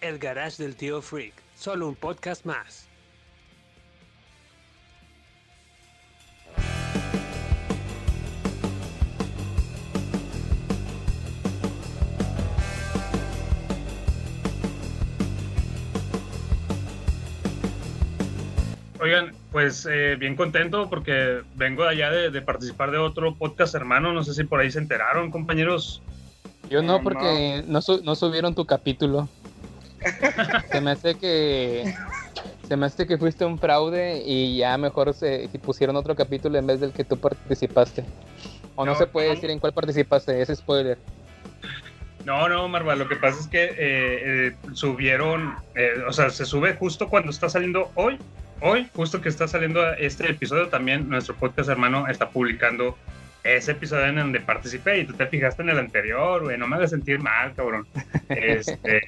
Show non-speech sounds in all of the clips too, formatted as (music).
El Garage del Tío Freak, solo un podcast más. Oigan, pues eh, bien contento porque vengo de allá de, de participar de otro podcast hermano. No sé si por ahí se enteraron, compañeros. Yo no, porque no, su- no subieron tu capítulo. Se me hace que. Se me hace que fuiste un fraude y ya mejor se si pusieron otro capítulo en vez del que tú participaste. O no, No, se puede no. decir en cuál participaste, es spoiler. No, no, Marva, lo que pasa es que eh, eh, subieron, eh, o sea, se sube justo cuando está saliendo hoy. Hoy, justo que está saliendo este episodio, también nuestro podcast hermano está publicando ese episodio en donde participé y tú te fijaste en el anterior, güey, no me hagas sentir mal, cabrón. (laughs) Este,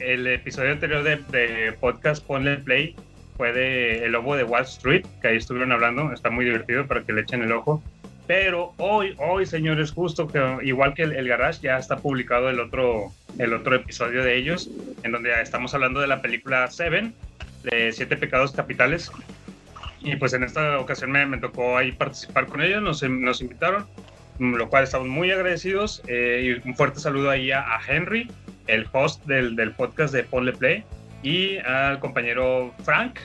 el episodio anterior de, de podcast Ponle Play fue de El Lobo de Wall Street, que ahí estuvieron hablando, está muy divertido para que le echen el ojo. Pero hoy, hoy, señores, justo que igual que el, Garage, ya está publicado el otro, el otro episodio de ellos, en donde estamos hablando de la película Seven, de Siete Pecados Capitales. Y pues en esta ocasión me, tocó ahí participar con ellos, nos, nos invitaron, lo cual estamos muy agradecidos. eh, y un fuerte saludo ahí a, a Henry, el host del, del podcast de Ponle Play, y al compañero Frank,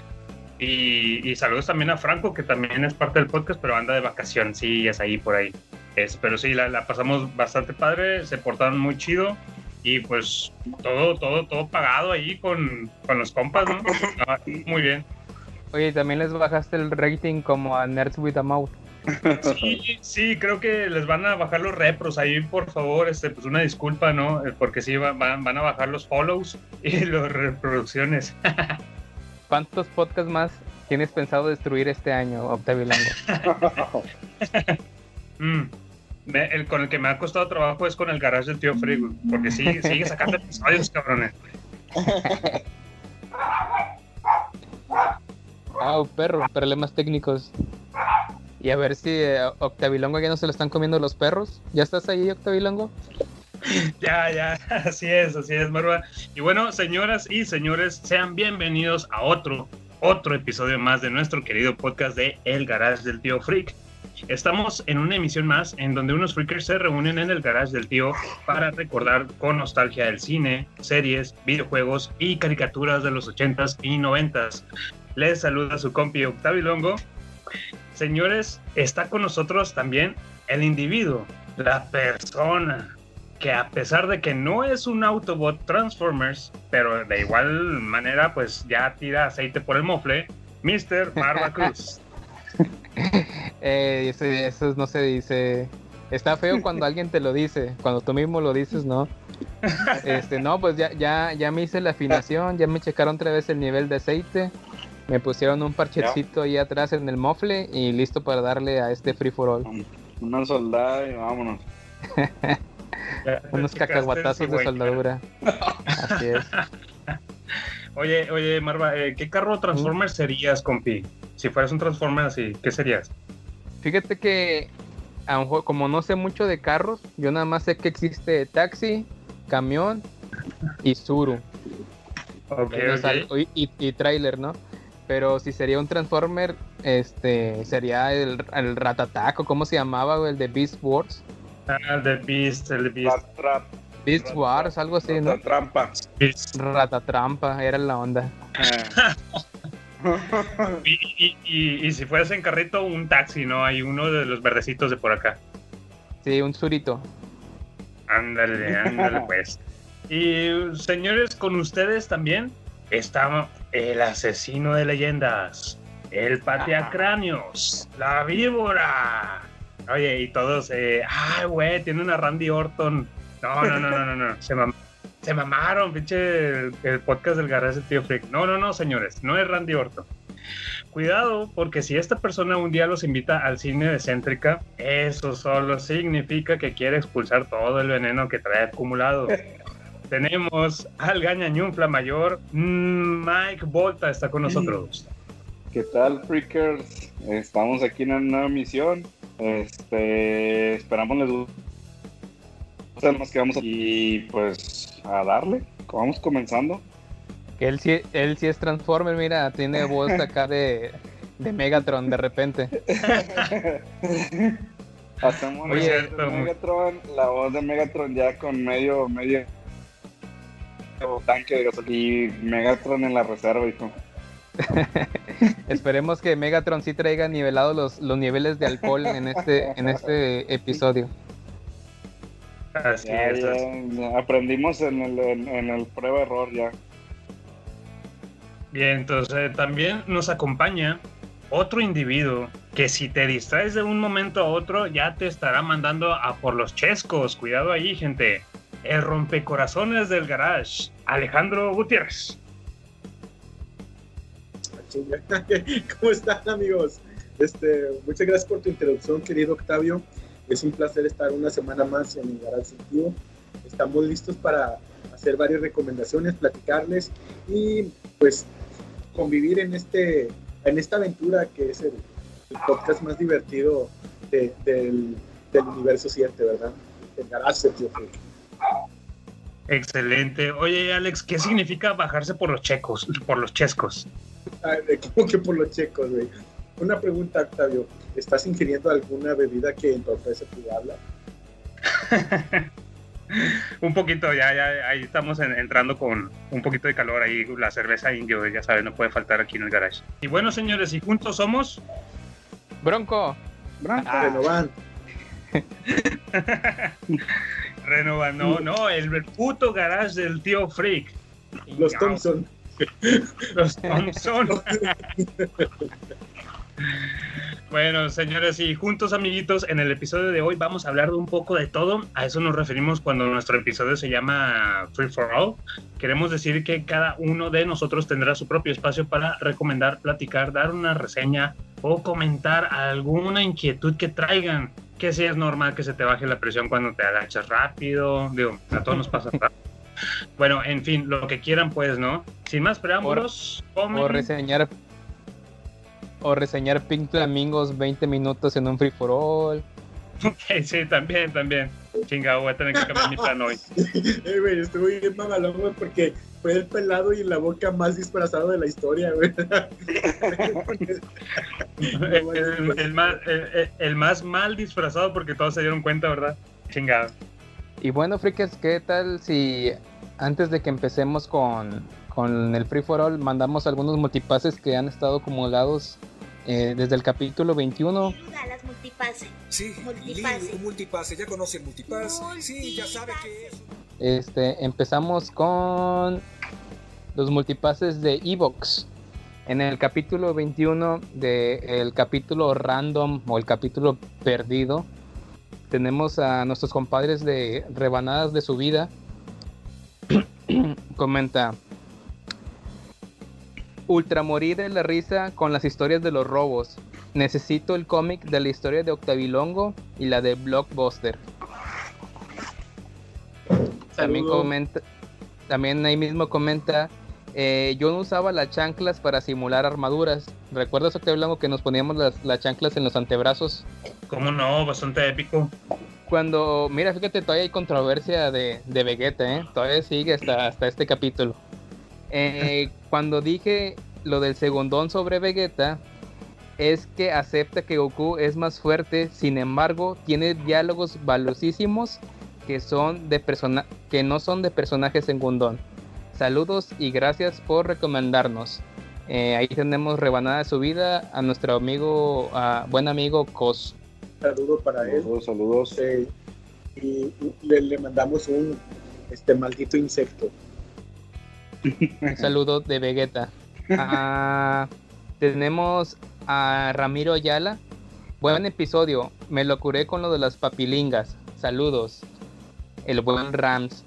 y, y saludos también a Franco, que también es parte del podcast, pero anda de vacaciones, sí, es ahí por ahí. Es, pero sí, la, la pasamos bastante padre, se portaron muy chido y pues todo, todo, todo pagado ahí con, con los compas, ¿no? (laughs) Ah, muy bien. Oye, también les bajaste el rating como a Nerds with a Mouth. Sí, sí, creo que les van a bajar los repros ahí, por favor, este, pues una disculpa, ¿no? Eh, Porque sí, van, van a bajar los follows (laughs) y las reproducciones. (laughs) ¿Cuántos podcasts más tienes pensado destruir este año, Octavio Longo? (laughs) Mm. Me- el con el que me ha costado trabajo es con el garage del tío Frigo, porque sigue, sigue sacando episodios, cabrones. Ah, perro, problemas técnicos. Y a ver si eh, Octavilongo ya no se lo están comiendo los perros. ¿Ya estás ahí, Octavilongo? (laughs) Ya, ya, (laughs) así es, así es, Marva. Y bueno, señoras y señores, sean bienvenidos a otro, otro episodio más de nuestro querido podcast de El Garage del Tío Freak. Estamos en una emisión más en donde unos freakers se reúnen en el garage del tío para recordar con nostalgia el cine, series, videojuegos y caricaturas de los 80s y 90s. Les saluda su compi Octavio Longo. Señores, está con nosotros también el individuo, la persona, que a pesar de que no es un Autobot Transformers, pero de igual manera pues ya tira aceite por el mofle, Mr. Barba (laughs) Cruz. Eh, eso, eso no se dice. Está feo cuando alguien te lo dice. Cuando tú mismo lo dices, no. (laughs) Este, no, pues ya, ya, ya me hice la afinación, ya me checaron otra vez el nivel de aceite. Me pusieron un parchecito ahí atrás en el mofle y listo para darle a este free for all. Una soldada y vámonos. (laughs) Unos cacahuatazos de soldadura. Así es. (laughs) Oye, oye, Marva, eh, ¿qué carro Transformer serías, compi? Si fueras un Transformer así, ¿qué serías? Fíjate que como no sé mucho de carros, yo nada más sé que existe taxi, camión y Zuru. Ok, O sea, ok. y, y, y tráiler, ¿no? Pero si sería un Transformer, este, sería el, el Ratatac, o cómo se llamaba, el de Beast Wars. Ah, el de Beast, el de Beast. Rat- Wars, algo así, ¿no? otra trampa. Beast. Ratatrampa, era la onda. (laughs) Y, y, y, y si fueras en carrito, un taxi, ¿no? Hay uno de los verdecitos de por acá. Sí, un Zurito. Ándale, ándale, pues. (laughs) Y señores, con ustedes también está el asesino de leyendas, el pateacráneos, la víbora. Oye, y todos, eh, ay, güey, tiene una Randy Orton. No, no, no, no, no, no, se Se mamaron, pinche el, podcast del garage tío Freak. No, no, no, señores, no es Randy Orton. Cuidado, porque si esta persona un día los invita al cine de Céntrica, eso solo significa que quiere expulsar todo el veneno que trae acumulado. Tenemos al gañañunfla mayor, mm, Mike Volta está con nosotros. ¿Qué tal, Freakers? Estamos aquí en una nueva misión. Este, esperamos les guste que vamos a... Y pues a darle. Vamos comenzando. Él sí, él sí es Transformer, mira, tiene voz (laughs) acá de, de Megatron de repente. (laughs) Hacemos Muy cierto, Megatron, la voz de Megatron ya con medio, medio tanque de gasolina. Y Megatron en la reserva, hijo. (laughs) Esperemos que Megatron sí traiga nivelados los, los niveles de alcohol en este, en este episodio. Así Ya, es. ya, así- ya aprendimos en el, en, en el prueba-error ya. Bien, entonces eh, también nos acompaña otro individuo que si te distraes de un momento a otro ya te estará mandando a por los chescos. Cuidado ahí, gente. El rompecorazones del garage, Alejandro Gutiérrez. (laughs) ¿Cómo están amigos? Este, muchas gracias por tu introducción, querido Octavio. Es un placer estar una semana más en el Garage Sentido. Estamos listos para hacer varias recomendaciones, platicarles y pues convivir en, este, en esta aventura que es el, podcast más divertido de- del, del universo 7, ¿verdad? El Garage Sentido. Excelente. Oye, Alex, ¿qué significa bajarse por los checos, por los chescos? Ah, Como que por los checos, güey. Una pregunta, Octavio. ¿Estás ingiriendo alguna bebida que entorpece tu habla? (laughs) un poquito, ya, ya, ahí estamos en- entrando con un poquito de calor ahí, la cerveza indio, ya sabes, no puede faltar aquí en el garage. Y bueno, señores, y juntos somos Bronco, Ah. Renovan. (laughs) Renova, no, no, el, el puto garage del tío Freak. Los Thompson. (laughs) Los Thompson. Bueno, señores y juntos amiguitos, en el episodio de hoy vamos a hablar de un poco de todo. A eso nos referimos cuando nuestro episodio se llama Free for All. Queremos decir que cada uno de nosotros tendrá su propio espacio para recomendar, platicar, dar una reseña o comentar alguna inquietud que traigan. Que si es normal que se te baje la presión cuando te agachas rápido. Digo, a todos nos pasa. (laughs) Bueno, en fin, lo que quieran pues, ¿no? Sin más preámbulos, comen- o reseñar o reseñar Pink Flamingos 20 minutos en un free for all. (laughs) Ok, sí, también, también. Chinga, voy a tener que cambiar mi plan hoy. (laughs) Eh, güey, estuvo bien mamalón, güey, porque fue el pelado y la boca más disfrazado de la historia, güey. el, el- el más, el- el más mal disfrazado porque todos se dieron cuenta, ¿verdad? Chingado. Y bueno, frikes, ¿qué tal si antes de que empecemos con, con el free for all mandamos algunos multipases que han estado acumulados eh, desde el capítulo 21? Duda, las multipase. Sí, Multipase. Multipase, ya conoce el multipass. Sí, ya sabe que es. Este, empezamos con los multipases de Evox. En el capítulo 21 del capítulo random o el capítulo perdido, tenemos a nuestros compadres de Rebanadas de su vida. (clears throat) Comenta. Ultramorí de la risa con las historias de los robos. Necesito el cómic de la historia de Octavilongo y la de Blockbuster. También comenta, también ahí mismo comenta, eh, yo no usaba las chanclas para simular armaduras. ¿Recuerdas Octavilongo que nos poníamos las, las chanclas en los antebrazos? ¿Cómo no? Bastante épico. Cuando, mira, fíjate, todavía hay controversia de, de Vegeta, ¿eh? Todavía sigue hasta, hasta este capítulo. Eh, cuando dije lo del segundón sobre Vegeta, es que acepta que Goku es más fuerte, sin embargo, tiene diálogos valiosísimos que, son de persona que no son de personajes segundón. Saludos y gracias por recomendarnos. Eh, ahí tenemos rebanada de su vida a nuestro amigo, a buen amigo Cos. Saludo para él. Saludos, saludos. Eh, y le, le mandamos un este maldito insecto. Un saludo de Vegeta. Ah, tenemos a Ramiro Ayala. Buen episodio. Me lo curé con lo de las papilingas. Saludos. El buen Rams.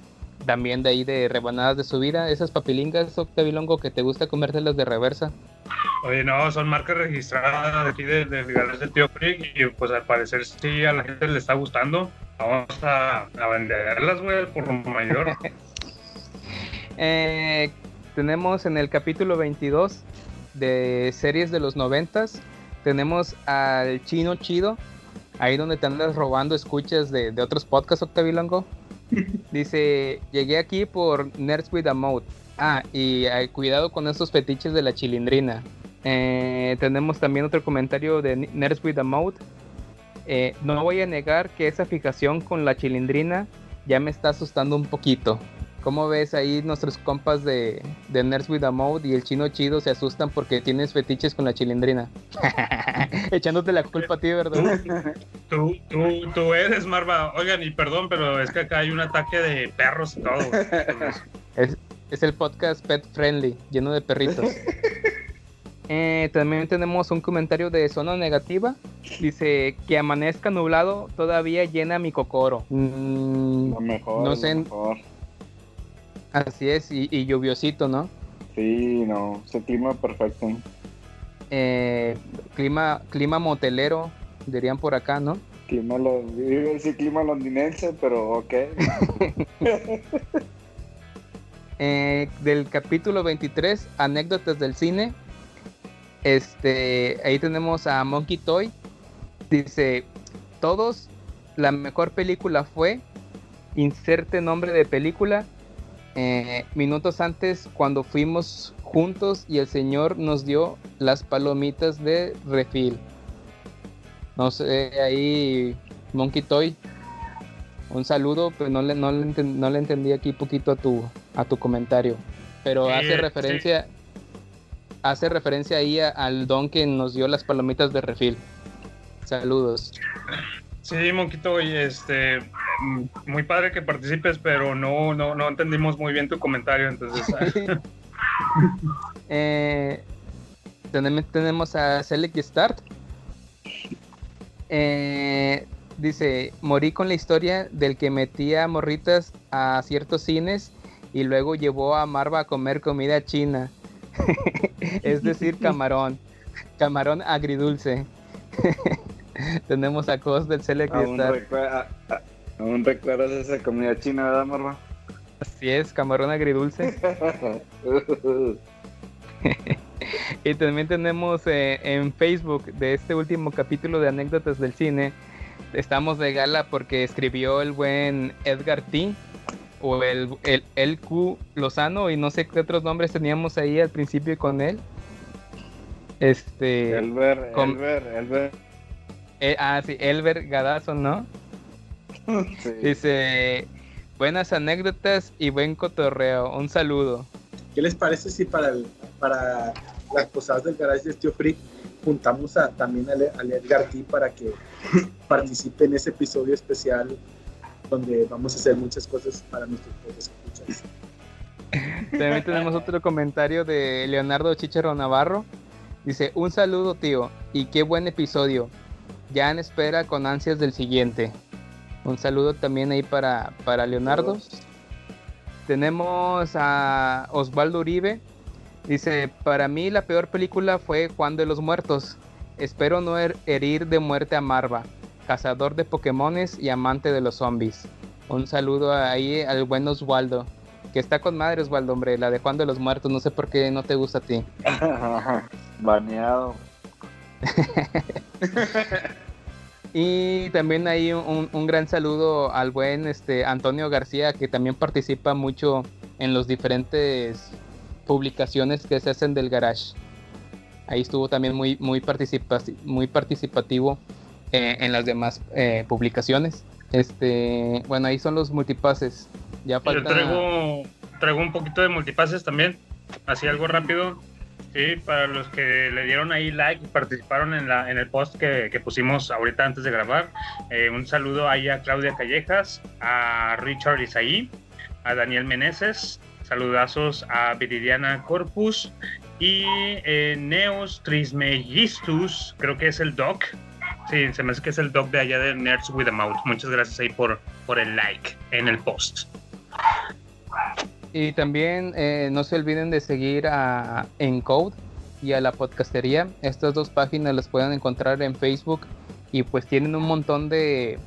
también de ahí de rebanadas de su vida, esas papilingas, Octavilongo, que te gusta comértelas de reversa. Oye, no, son marcas registradas de aquí del de, garage del tío Freak y pues al parecer sí a la gente le está gustando. Vamos a, a venderlas, güey, por lo mayor. (laughs) Eh, tenemos en el capítulo 22 de series de los noventas, tenemos al chino chido, ahí donde te andas robando escuchas de, de otros podcasts, Octavilongo. (laughs) Dice, llegué aquí por Nerds with a Mode. Ah, y eh, cuidado con esos fetiches de la chilindrina. Eh, tenemos también otro comentario de Nerds with a Mode. Eh, no voy a negar que esa fijación con la chilindrina ya me está asustando un poquito. ¿Cómo ves ahí nuestros compas de, de Nerds with a Mode y el chino chido se asustan porque tienes fetiches con la chilindrina? (laughs) Echándote la culpa a ti, ¿verdad? Tú, tú, tú eres, Marva. Oigan, y perdón, pero es que acá hay un ataque de perros y todo. Es, es el podcast Pet Friendly, lleno de perritos. Eh, también tenemos un comentario de zona negativa. Dice que amanezca nublado todavía llena mi cocoro. Mm, Lo mejor, no lo sé. mejor. Así es, y, y lluviosito, ¿no? Sí, no, ese clima perfecto. Eh, clima, clima motelero, dirían por acá, ¿no? Clima, iba a decir clima londinense, pero ok. (laughs) Eh, del capítulo 23, anécdotas del cine. Este, ahí tenemos a Monkey Toy. Dice, todos, la mejor película fue, inserte nombre de película, eh, minutos antes cuando fuimos juntos y el señor nos dio las palomitas de refil. No sé, ahí Monkey Toy, un saludo, pero no le, no le, no le entendí aquí poquito a tu, a tu comentario. Pero hace sí. referencia, hace referencia ahí a- al don que nos dio las palomitas de refil. Saludos. Sí, Monquito, y este, muy padre que participes, pero no, no, no entendimos muy bien tu comentario, entonces. (laughs) Eh, tenemos, a Select Start. Eh, dice, morí con la historia del que metía morritas a ciertos cines y luego llevó a Marva a comer comida china. (laughs) es decir, camarón. Camarón agridulce. (laughs) (laughs) tenemos a Cos del Select y Aún, recuerdas esa comida china, ¿verdad, Marva? Así es, camarón agridulce. (laughs) (laughs) Y también tenemos eh, en Facebook de este último capítulo de anécdotas del cine. Estamos de gala porque escribió el buen Edgar T. O el, el, el Q Lozano y no sé qué otros nombres teníamos ahí al principio con él. Este. Elber, Elber, Elber. Eh, ah, sí, Elber Gadazo, ¿no? Sí. Dice. Buenas anécdotas y buen cotorreo. Un saludo. ¿Qué les parece si para, el- para las posadas del garage de Tío Freak juntamos a, también al, al Edgar T para que (laughs) participe en ese episodio especial donde vamos a hacer muchas cosas para nuestros escuchas? También tenemos otro comentario de Leonardo Chichero Navarro. Dice, un saludo tío y qué buen episodio. Ya en espera con ansias del siguiente. Un saludo también ahí para, para Leonardo. Tenemos a Osvaldo Uribe. Dice, para mí la peor película fue Juan de los Muertos. Espero no her- herir de muerte a Marva, cazador de Pokémones y amante de los zombies. Un saludo ahí al buen Osvaldo. Que está con madre Osvaldo, hombre, la de Juan de los Muertos. No sé por qué no te gusta a ti. (laughs) Baneado. (laughs) Y también hay un, un gran saludo al buen este, Antonio García, que también participa mucho en los diferentes publicaciones que se hacen del garage. Ahí estuvo también muy, muy, participa- muy participativo eh, en las demás eh, publicaciones. Este, bueno, ahí son los multipases. Ya Yo falta. traigo, traigo un poquito de multipases también, así algo rápido. Sí, para los que le dieron ahí like y participaron en, la, en el post que, que pusimos ahorita antes de grabar. eh, un saludo ahí a Claudia Callejas, a Richard Isaí, a Daniel Meneses, saludazos a Viridiana Corpus y eh, Neos Trismegistus, creo que es el doc. Sí, se me hace que es el doc de allá de Nerds with a Mouth. Muchas gracias ahí por, por el like en el post. Y también eh, no se olviden de seguir a Encode y a la podcastería. Estas dos páginas las pueden encontrar en Facebook y pues tienen un montón de,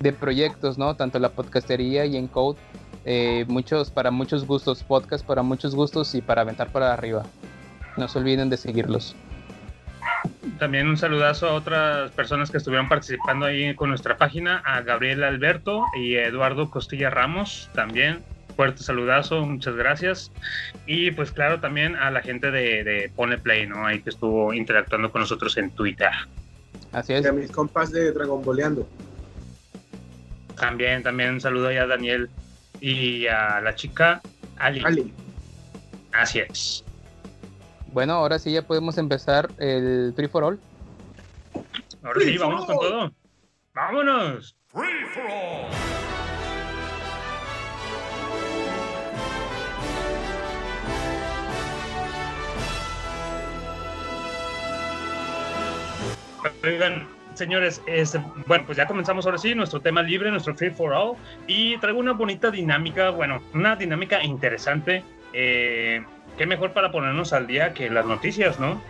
de proyectos, ¿no? Tanto la podcastería y Encode. Eh, muchos para muchos gustos, podcast para muchos gustos y para aventar para arriba. No se olviden de seguirlos. También un saludazo a otras personas que estuvieron participando ahí con nuestra página, a Gabriel Alberto y Eduardo Costilla Ramos también. Fuerte saludazo, muchas gracias. Y pues claro, también a la gente de, de Pone Play, ¿no? Ahí que estuvo interactuando con nosotros en Twitter. Así Y es. a mis compas de Dragon Boleando. También, también un saludo ahí a Daniel y a la chica Ali. Ali. Así es. Bueno, ahora sí ya podemos empezar el Free for All. Ahora sí, vamos con todo. ¡Vámonos! Oigan, señores, este, bueno, pues ya comenzamos ahora sí, nuestro tema libre, nuestro free for all, y traigo una bonita dinámica, bueno, una dinámica interesante. Eh, qué mejor para ponernos al día que las noticias, ¿no?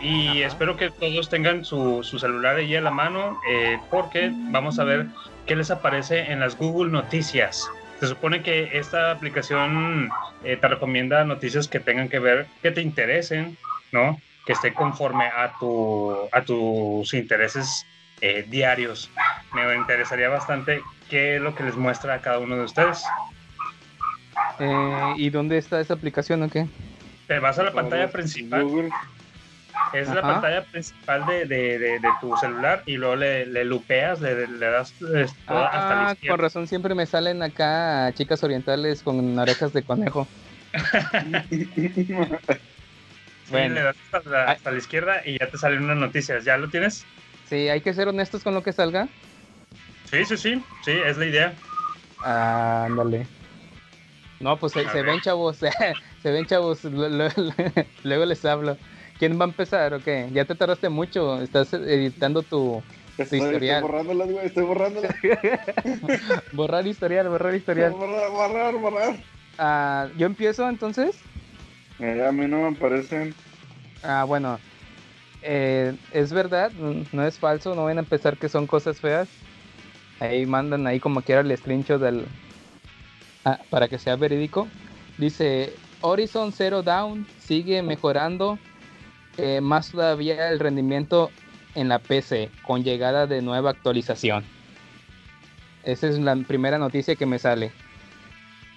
Y espero que todos tengan su, su celular ahí a la mano, eh, porque vamos a ver qué les aparece en las Google Noticias. Se supone que esta aplicación eh, te recomienda noticias que tengan que ver, que te interesen, ¿no? Que esté conforme a, tu, a tus intereses eh, diarios. Me interesaría bastante qué es lo que les muestra a cada uno de ustedes. Eh, ¿Y dónde está esa aplicación o qué? Te vas a la pantalla principal. Google. Es la Ajá. pantalla principal de, de- de- de tu celular y luego le, le lupeas, le, le das toda- hasta la Ah, con izquierda. razón siempre me salen acá chicas orientales con orejas de conejo. (laughs) (laughs) Bueno. le das hasta la, hasta la izquierda y ya te salen unas noticias. ¿Ya lo tienes? Sí, hay que ser honestos con lo que salga. Sí, sí, sí. Sí, es la idea. Ah, ándale. No, pues se, se ven chavos, (laughs) se ven chavos, lo- lo- (laughs) luego les hablo. ¿Quién va a empezar o qué? Ya te tardaste mucho, estás editando tu Estoy, estoy historial. borrándolas, güey, estoy borrándolas. (laughs) borrar historial, borrar historial. borrar, borrar, borrar. Ah, yo empiezo entonces. Eh, a mí no me aparecen. Ah, bueno. Eh, es verdad, no es falso, no van a empezar que son cosas feas. Ahí mandan ahí como quiera el screenshot del... Ah, para que sea verídico. Dice, Horizon Zero Down sigue mejorando eh, más todavía el rendimiento en la PC con llegada de nueva actualización. Esa es la primera noticia que me sale.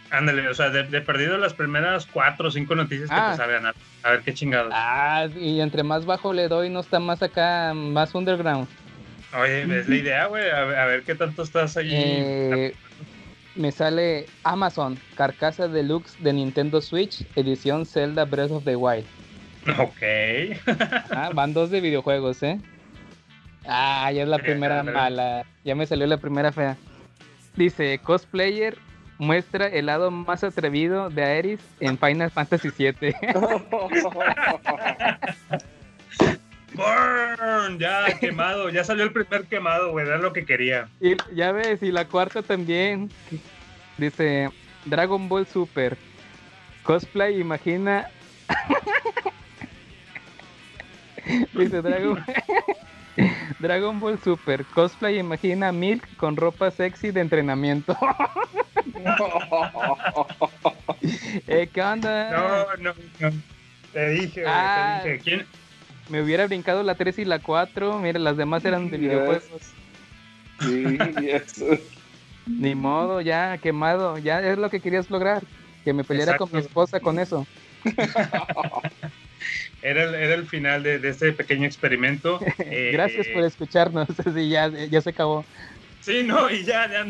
Ándale, o sea, de, de perdido las primeras cuatro o cinco noticias que Ah. te salgan. A, a ver qué chingados. Ah, y entre más bajo le doy, no está más acá, más underground. Oye, es la idea, güey. A, ver- a ver qué tanto estás ahí. Eh, me sale Amazon, carcasa deluxe de Nintendo Switch, edición Zelda Breath of the Wild. Ok. Ah, van dos de videojuegos, ¿eh? Ah, ya es la primera mala. Ya me salió la primera fea. Dice, cosplayer muestra el lado más atrevido de Aeris en Final Fantasy VII. Burn, ya quemado. Ya salió el primer quemado, güey. Era lo que quería. y ya ves, y la cuarta también. Dice, Dragon Ball Super. Cosplay, imagina. (laughs) Dice Dragon... Dragon Ball Super. Cosplay, imagina a Milk con ropa sexy de entrenamiento. (laughs) (laughs) Eh, ¿Qué onda? No, no, no. Te dije. Ah. Te dije. ¿Quién? Me hubiera brincado la 3 y la 4. Mira, las demás eran de Yes. (laughs) videojuegos. Sí, eso. Ni modo, ya quemado. Ya es lo que querías lograr. Que me peleara con mi esposa con eso. (laughs) Era el, era el final de, de este pequeño experimento. Eh, Gracias por escucharnos. Sí, ya, ya se acabó. Sí, no, y ya, ya,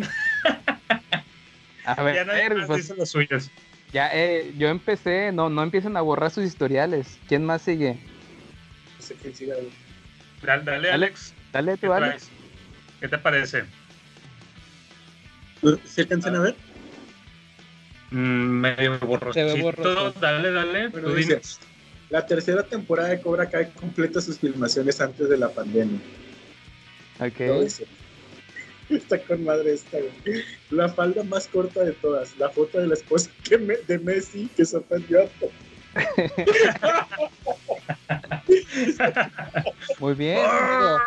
A ver, ya nadie más pues, dice las suyas. ya, eh, yo empecé. No, no empiecen a borrar sus historiales. ¿Quién más sigue? No sé quién siga. güey. Dale, dale, Alex. Dale ¿Qué tú, Alex. traes? ¿Qué te parece? ¿Sí alcanzan a ver? Mm, medio borroso. Dale, dale. Bueno, tú dice. La tercera temporada de Cobra Kai completa sus filmaciones antes de la pandemia. Ok. (laughs) Está con madre esta, güey. La falda más corta de todas. La foto de la esposa que me- de Messi que sorprendió a todos. Muy bien. amigo.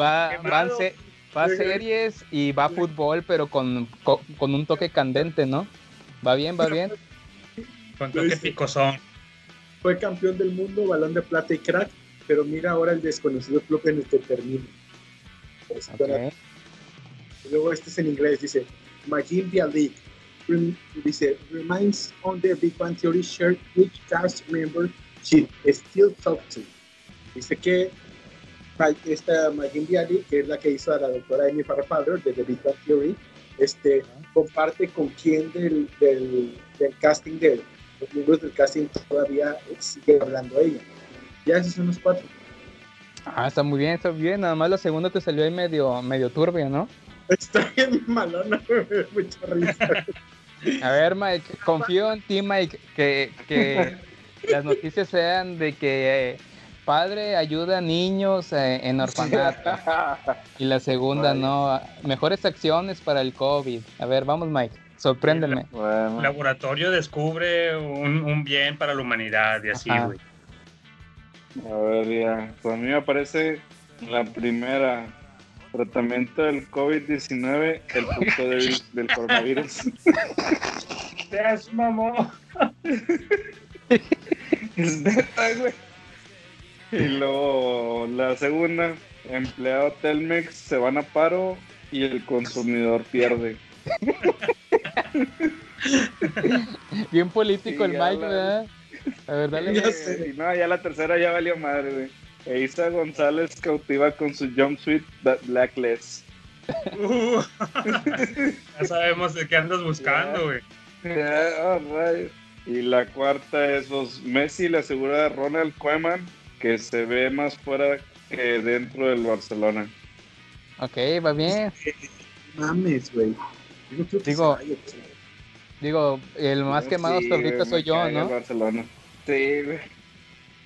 Va, se- va series y va fútbol, pero con, co- con un toque candente, ¿no? Va bien, va bien. Con toque picosón. Fue campeón del mundo, balón de plata y crack, pero mira ahora el desconocido club en el que termina. Pues. Y Luego este es en inglés, dice, Magin League. Rem- dice, reminds on the Big Bang Theory shirt which cast member she still talk to. Dice que esta Magin Bialy, que es la que hizo a la doctora Amy Farrah Fowler de The Big Bang Theory, este, comparte con quién del, del, del casting de los miembros del casting todavía sigue hablando ella. Ya esos son los cuatro. Ah, está muy bien, está bien. Nada más la segunda te salió ahí medio, medio turbia, ¿no? Está bien malona, mucha risa. A ver, Mike, confío en ti, Mike, que, que las noticias sean de que eh, padre ayuda a niños eh, en orfanato. Y la segunda, no. Mejores acciones para el COVID. A ver, vamos, Mike, sorpréndeme. Bueno, Laboratorio descubre un, un bien para la humanidad y así, güey. a ver, ya. Pues a mí me parece la primera. Tratamiento del COVID-19, el punto débil (laughs) del coronavirus. Seas mamó. Es neta, güey. Y luego la segunda, empleado Telmex se van a paro y el consumidor pierde. Bien político el Sí, Mike, la- ¿verdad? A ver, dale. Ya sé, y no, ya la tercera ya valió madre, güey. Eisa González cautiva con su jumpsuit Blackless. Uh. (laughs) ya sabemos de qué andas buscando, güey. Oh. Y la cuarta es pues, Messi le asegura a Ronald Koeman que se ve más fuera que dentro del Barcelona. Ok, va bien. Mames, güey. Digo. Digo, el más Sí, quemado hasta ahorita soy yo, ¿no? Barcelona. Sí, güey.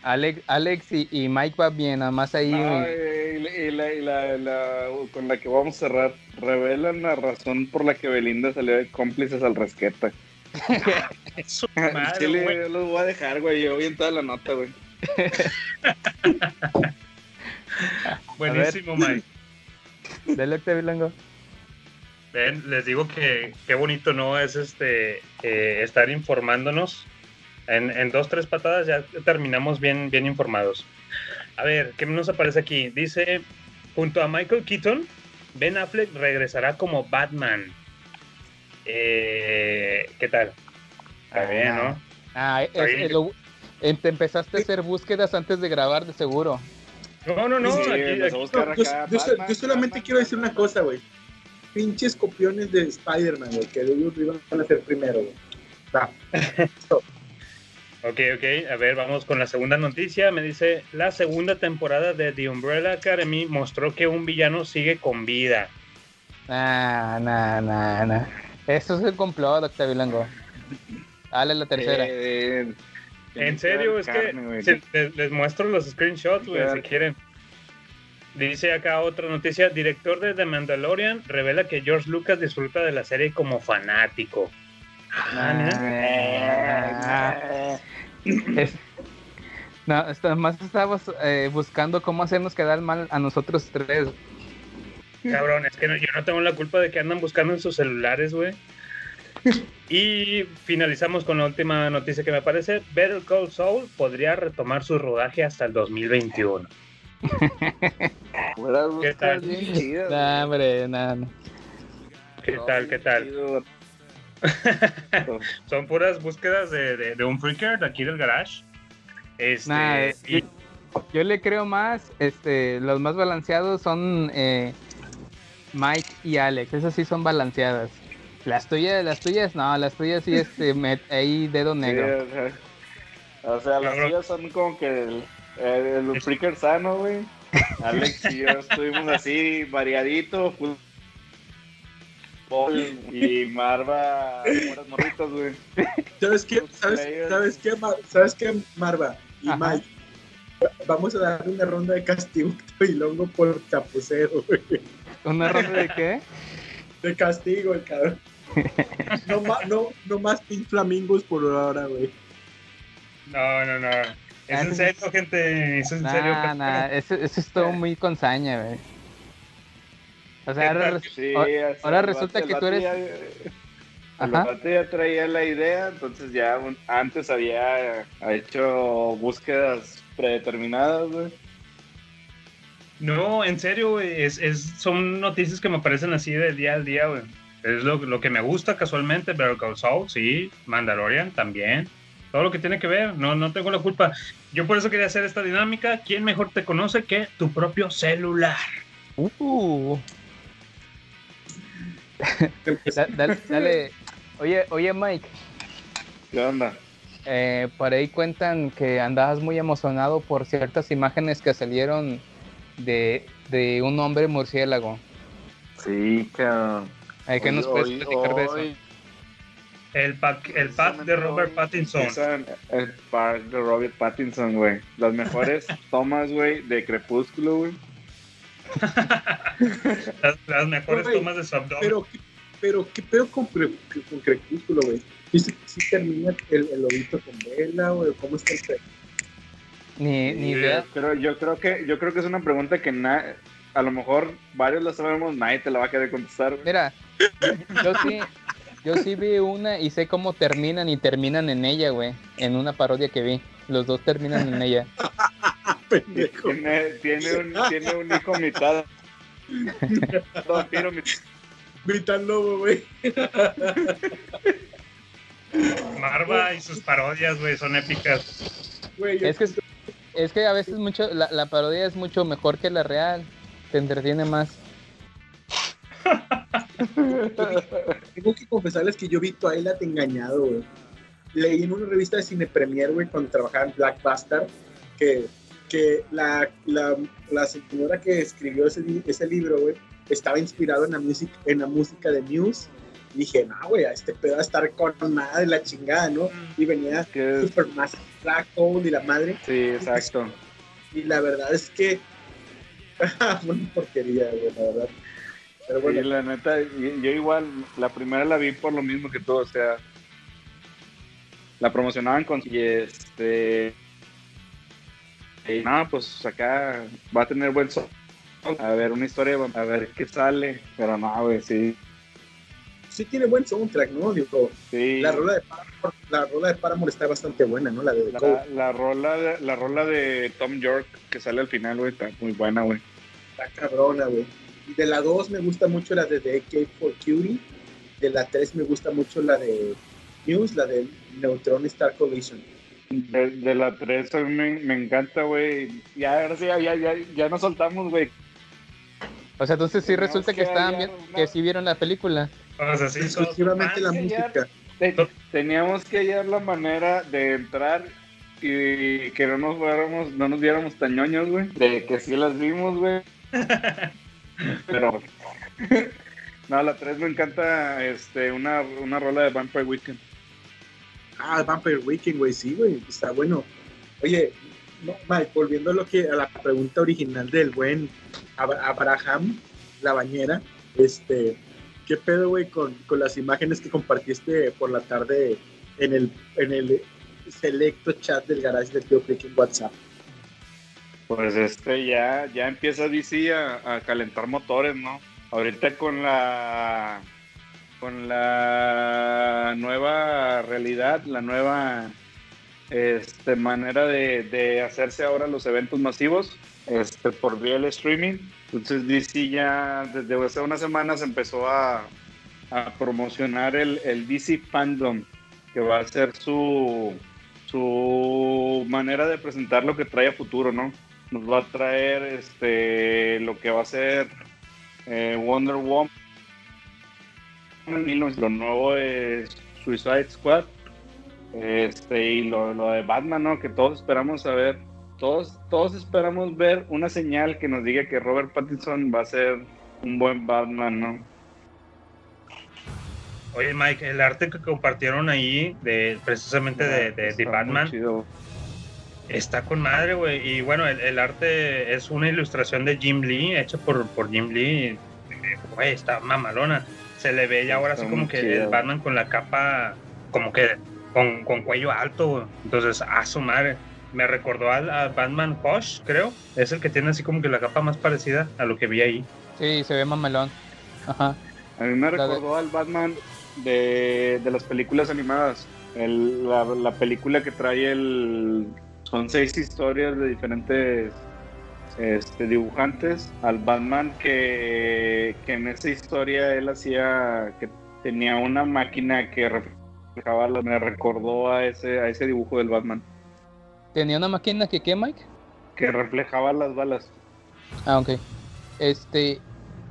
Alex, Alex y, y Mike va bien, nada más ahí. No, y, la- y la, y la- la- con la que vamos a cerrar, revelan la razón por la que Belinda salió de cómplices al resqueta. (laughs) Su (laughs) madre, Chile, güey. yo los voy a dejar, güey. Yo vi en toda la nota, güey. (laughs) Buenísimo, Mike. Dale, Octavio. Ven, les digo que qué bonito no es este eh, estar informándonos. En, en dos, tres patadas ya terminamos bien, bien informados. A ver, ¿qué nos aparece aquí? Dice, junto a Michael Keaton, Ben Affleck regresará como Batman. Eh, ¿Qué tal? Está bien, ¿no? Ah, es- bien. es lo- em- te empezaste a hacer búsquedas antes de grabar, de seguro. No, no, no. Sí, aquí- aquí- Yo, acá, yo so- Batman, yo solamente Batman, quiero decir una cosa, güey. Pinches copiones de Spider-Man, güey, que ellos lo iban a hacer primero, güey. (laughs) Ok, ok. A ver, vamos con la segunda noticia. Me dice, la segunda temporada de The Umbrella Academy mostró que un villano sigue con vida. Nah, nah, nah, nah. Eso es el complot, Octavio Longo. Dale la tercera. Eh, En serio, es que carne, les, les muestro los screenshots, güey, si quieren. Dice acá otra noticia, director de The Mandalorian revela que George Lucas disfruta de la serie como fanático. Ah. Ah, es- no, está- más estamos eh, buscando cómo hacernos quedar mal a nosotros tres. Cabrón, es que no- yo no tengo la culpa de que andan buscando en sus celulares, güey. Y finalizamos con la última noticia que me parece. Better Call Saul podría retomar su rodaje hasta el 2021. (laughs) Puras ¿Qué tal? búsquedas bien chidas, Nah, hombre, nah, nah. ¿Qué tal? ¿Qué tal? (laughs) Son puras búsquedas de, de- de un freaker de aquí del garage. Este, Nah, eh, y- yo, yo le creo más, este, los más balanceados son eh, Mike y Alex, esas sí son balanceadas. Las tuyas, las tuyas, no, las tuyas sí, este, (laughs) met- ahí dedo Sí, negro. o sea, o sea, las suyas son como que el, el, el freaker sano, güey. Alex y yo (laughs) estuvimos así, variadito, y Marva, puras morritas, güey. ¿Sabes qué? ¿Sabes. ¿sabes qué, Mar- ¿Sabes qué, Marva y Ajá. Mike? Vamos a darle una ronda de castigo a Longo por chapucero, güey. ¿Una ronda de qué? De castigo, el cabrón. No, ma- no, no más Pink Flamingos por ahora, güey. No, no, no. Es en serio, gente. Es en serio. Nah, nah, eso, eso es todo muy con saña, güey. O sea, ahora, Sí, ahora- resulta que tú eres... ya- Ajá. ya traía la idea, entonces ya un- antes había hecho búsquedas predeterminadas, güey. No, en serio, güey. Es, es, son noticias que me aparecen así de día al día, güey. Es lo, lo que me gusta casualmente. Better Call Saul, sí. Mandalorian también. Todo lo que tiene que ver. No, no tengo la culpa. Yo por eso quería hacer esta dinámica. ¿Quién mejor te conoce que tu propio celular? Uh. (laughs) Da- dale, dale. Oye, oye, Mike. ¿Qué onda? eh, por ahí cuentan que andabas muy emocionado por ciertas imágenes que salieron de, de un hombre murciélago. Sí, cabrón. Eh, ¿Qué nos puedes platicar de eso? El pack, el pack de Robert Pattinson. El pack de Robert Pattinson, güey. Las mejores (laughs) tomas, güey, de Crepúsculo, güey. Las, las mejores tomas de su abdomen. Pero, ¿qué- pero ¿qué pedo con, con Crepúsculo, güey? ¿Sí, sí, sí termina el, el lobito con vela, güey? ¿Cómo está el pedo? Ni, ni idea. Pero yo creo que yo creo que es una pregunta que na- a lo mejor varios la sabemos, nadie te la va a querer contestar. güey. Mira, yo sí, yo sí vi una y sé cómo terminan y terminan en ella, güey. En una parodia que vi. Los dos terminan en ella. Pendejo. Tiene, tiene, un, tiene un hijo mitad. vampiro, mitad- Mitad lobo, güey. Marva y sus parodias, güey, son épicas. Güey, Es que, es que a veces mucho, la, la parodia es mucho mejor que la real. Te entretiene más. Tengo que confesarles que yo vi Twilight engañado, güey. Leí en una revista de Cine Premier, güey, cuando trabajaba en Black Bastard, que, que la, la, la señora que escribió ese, ese libro, güey, estaba inspirado en la, music, en la música de Muse. Y dije, no, güey, a este pedo va a estar con nada de la chingada, ¿no? Y venía es- Supermassive Black Hole y la madre. Sí, exacto. Y la verdad es que. (laughs) una porquería, güey, la verdad. Pero bueno, Sí, la neta, yo igual, la primera la vi por lo mismo que tú, o sea, la promocionaban con... Y este... y no, pues acá va a tener buen son. A ver, una historia, a ver qué sale. Pero no, güey, sí. sí tiene buen soundtrack, ¿no? Digo, sí. la rola de Paramore, la rola de Paramore está bastante buena, ¿no? La de La, la rola de, la rola de Tom York que sale al final, güey, está muy buena, güey. Está cabrona, güey. Y de la 2 me gusta mucho la de The AK for Cutie. De la 3 me gusta mucho la de News, la de Neutron Star Collision. De, de la 3 a mí me, me encanta, güey. Ya, ahora sí, ya, ya, ya, ya nos soltamos, güey. O sea, entonces sí Tenemos resulta que que estaban bien, una- que sí vieron la película. O sea, sí, Exclusivamente la música. Te- teníamos que hallar la manera de entrar y que no nos fuéramos, no nos viéramos tan ñoños, güey. De que sí las vimos, güey. (laughs) Pero (laughs) no, la 3 me encanta este una, una rola de Vampire Weekend. Ah, Vampire Weekend, güey, sí, güey, está bueno. Oye, Mike, volviendo a, lo que, a la pregunta original del buen Ab- Abraham, la bañera, este, ¿qué pedo, güey, con, con las imágenes que compartiste por la tarde en el, en el selecto chat del garage del tío Freak en WhatsApp? Pues este ya, ya empieza DC a, a calentar motores, ¿no? Ahorita con la con la nueva realidad, la nueva este, manera de, hacerse ahora los eventos masivos este, por vía el streaming. Entonces DC ya desde hace unas semanas empezó a, promocionar el, DC Fandom, que va a ser su, su manera de presentar lo que trae a futuro, ¿no? Nos va a traer este lo que va a ser eh, Wonder Woman, lo, nuevo es Suicide Squad, este y lo, lo de Batman, ¿no? Que todos esperamos a ver, todos, todos esperamos ver una señal que nos diga que Robert Pattinson va a ser un buen Batman, ¿no? Oye, Mike, el arte que compartieron ahí, de precisamente de, de, Batman, está con madre, güey. Y bueno, el, el arte es una ilustración de Jim Lee, hecha por, por Jim Lee. güey, está mamalona. Se le ve ya ahora Está así como que el Batman con la capa, como que con, con cuello alto. Entonces, a su madre. Me recordó al, Batman Hush, creo. Es el que tiene así como que la capa más parecida a lo que vi ahí. Sí, se ve mamelón. Ajá. A mí me La de- recordó al Batman de, de las películas animadas. El- la, la película que trae el... Son seis historias de diferentes este, dibujantes. Al Batman que, que en esa historia él hacía... que tenía una máquina que reflejaba... Me recordó a ese, a ese dibujo del Batman. ¿Tenía una máquina que qué, Mike? Que reflejaba las balas. Ah, ok. Este,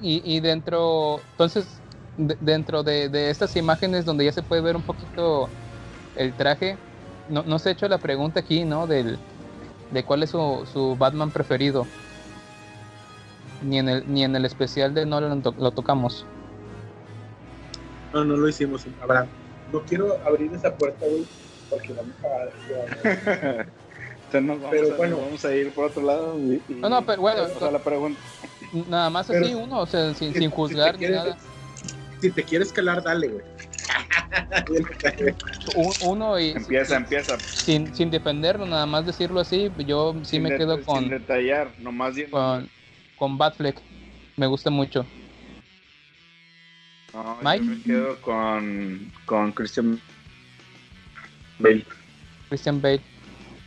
y, y dentro, entonces, de- dentro de, de estas imágenes donde ya se puede ver un poquito el traje, no, no se ha hecho la pregunta aquí, ¿no? Del, de cuál es su, su Batman preferido. Ni en el, ni en el especial de Nolan to- lo tocamos. No, no lo hicimos, Abraham. No quiero abrir esa puerta, güey, porque vamos a... (laughs) Entonces nos vamos, Pero a, bueno. vamos a ir por otro lado. y- y- No, no, pero bueno, o sea, la pregunta. Nada más Pero- así uno, o sea, sin, Si- sin si juzgar te ni nada. Si te quieres calar, dale, güey. Un- uno y Empieza, empieza. sin, sin defenderlo, nada más decirlo así, yo sí Sin me de- quedo Sin con, detallar, nomás bien. con, con Batfleck. Me gusta mucho. No, yo Mike. me quedo con, con Christian Bale. Christian Bale.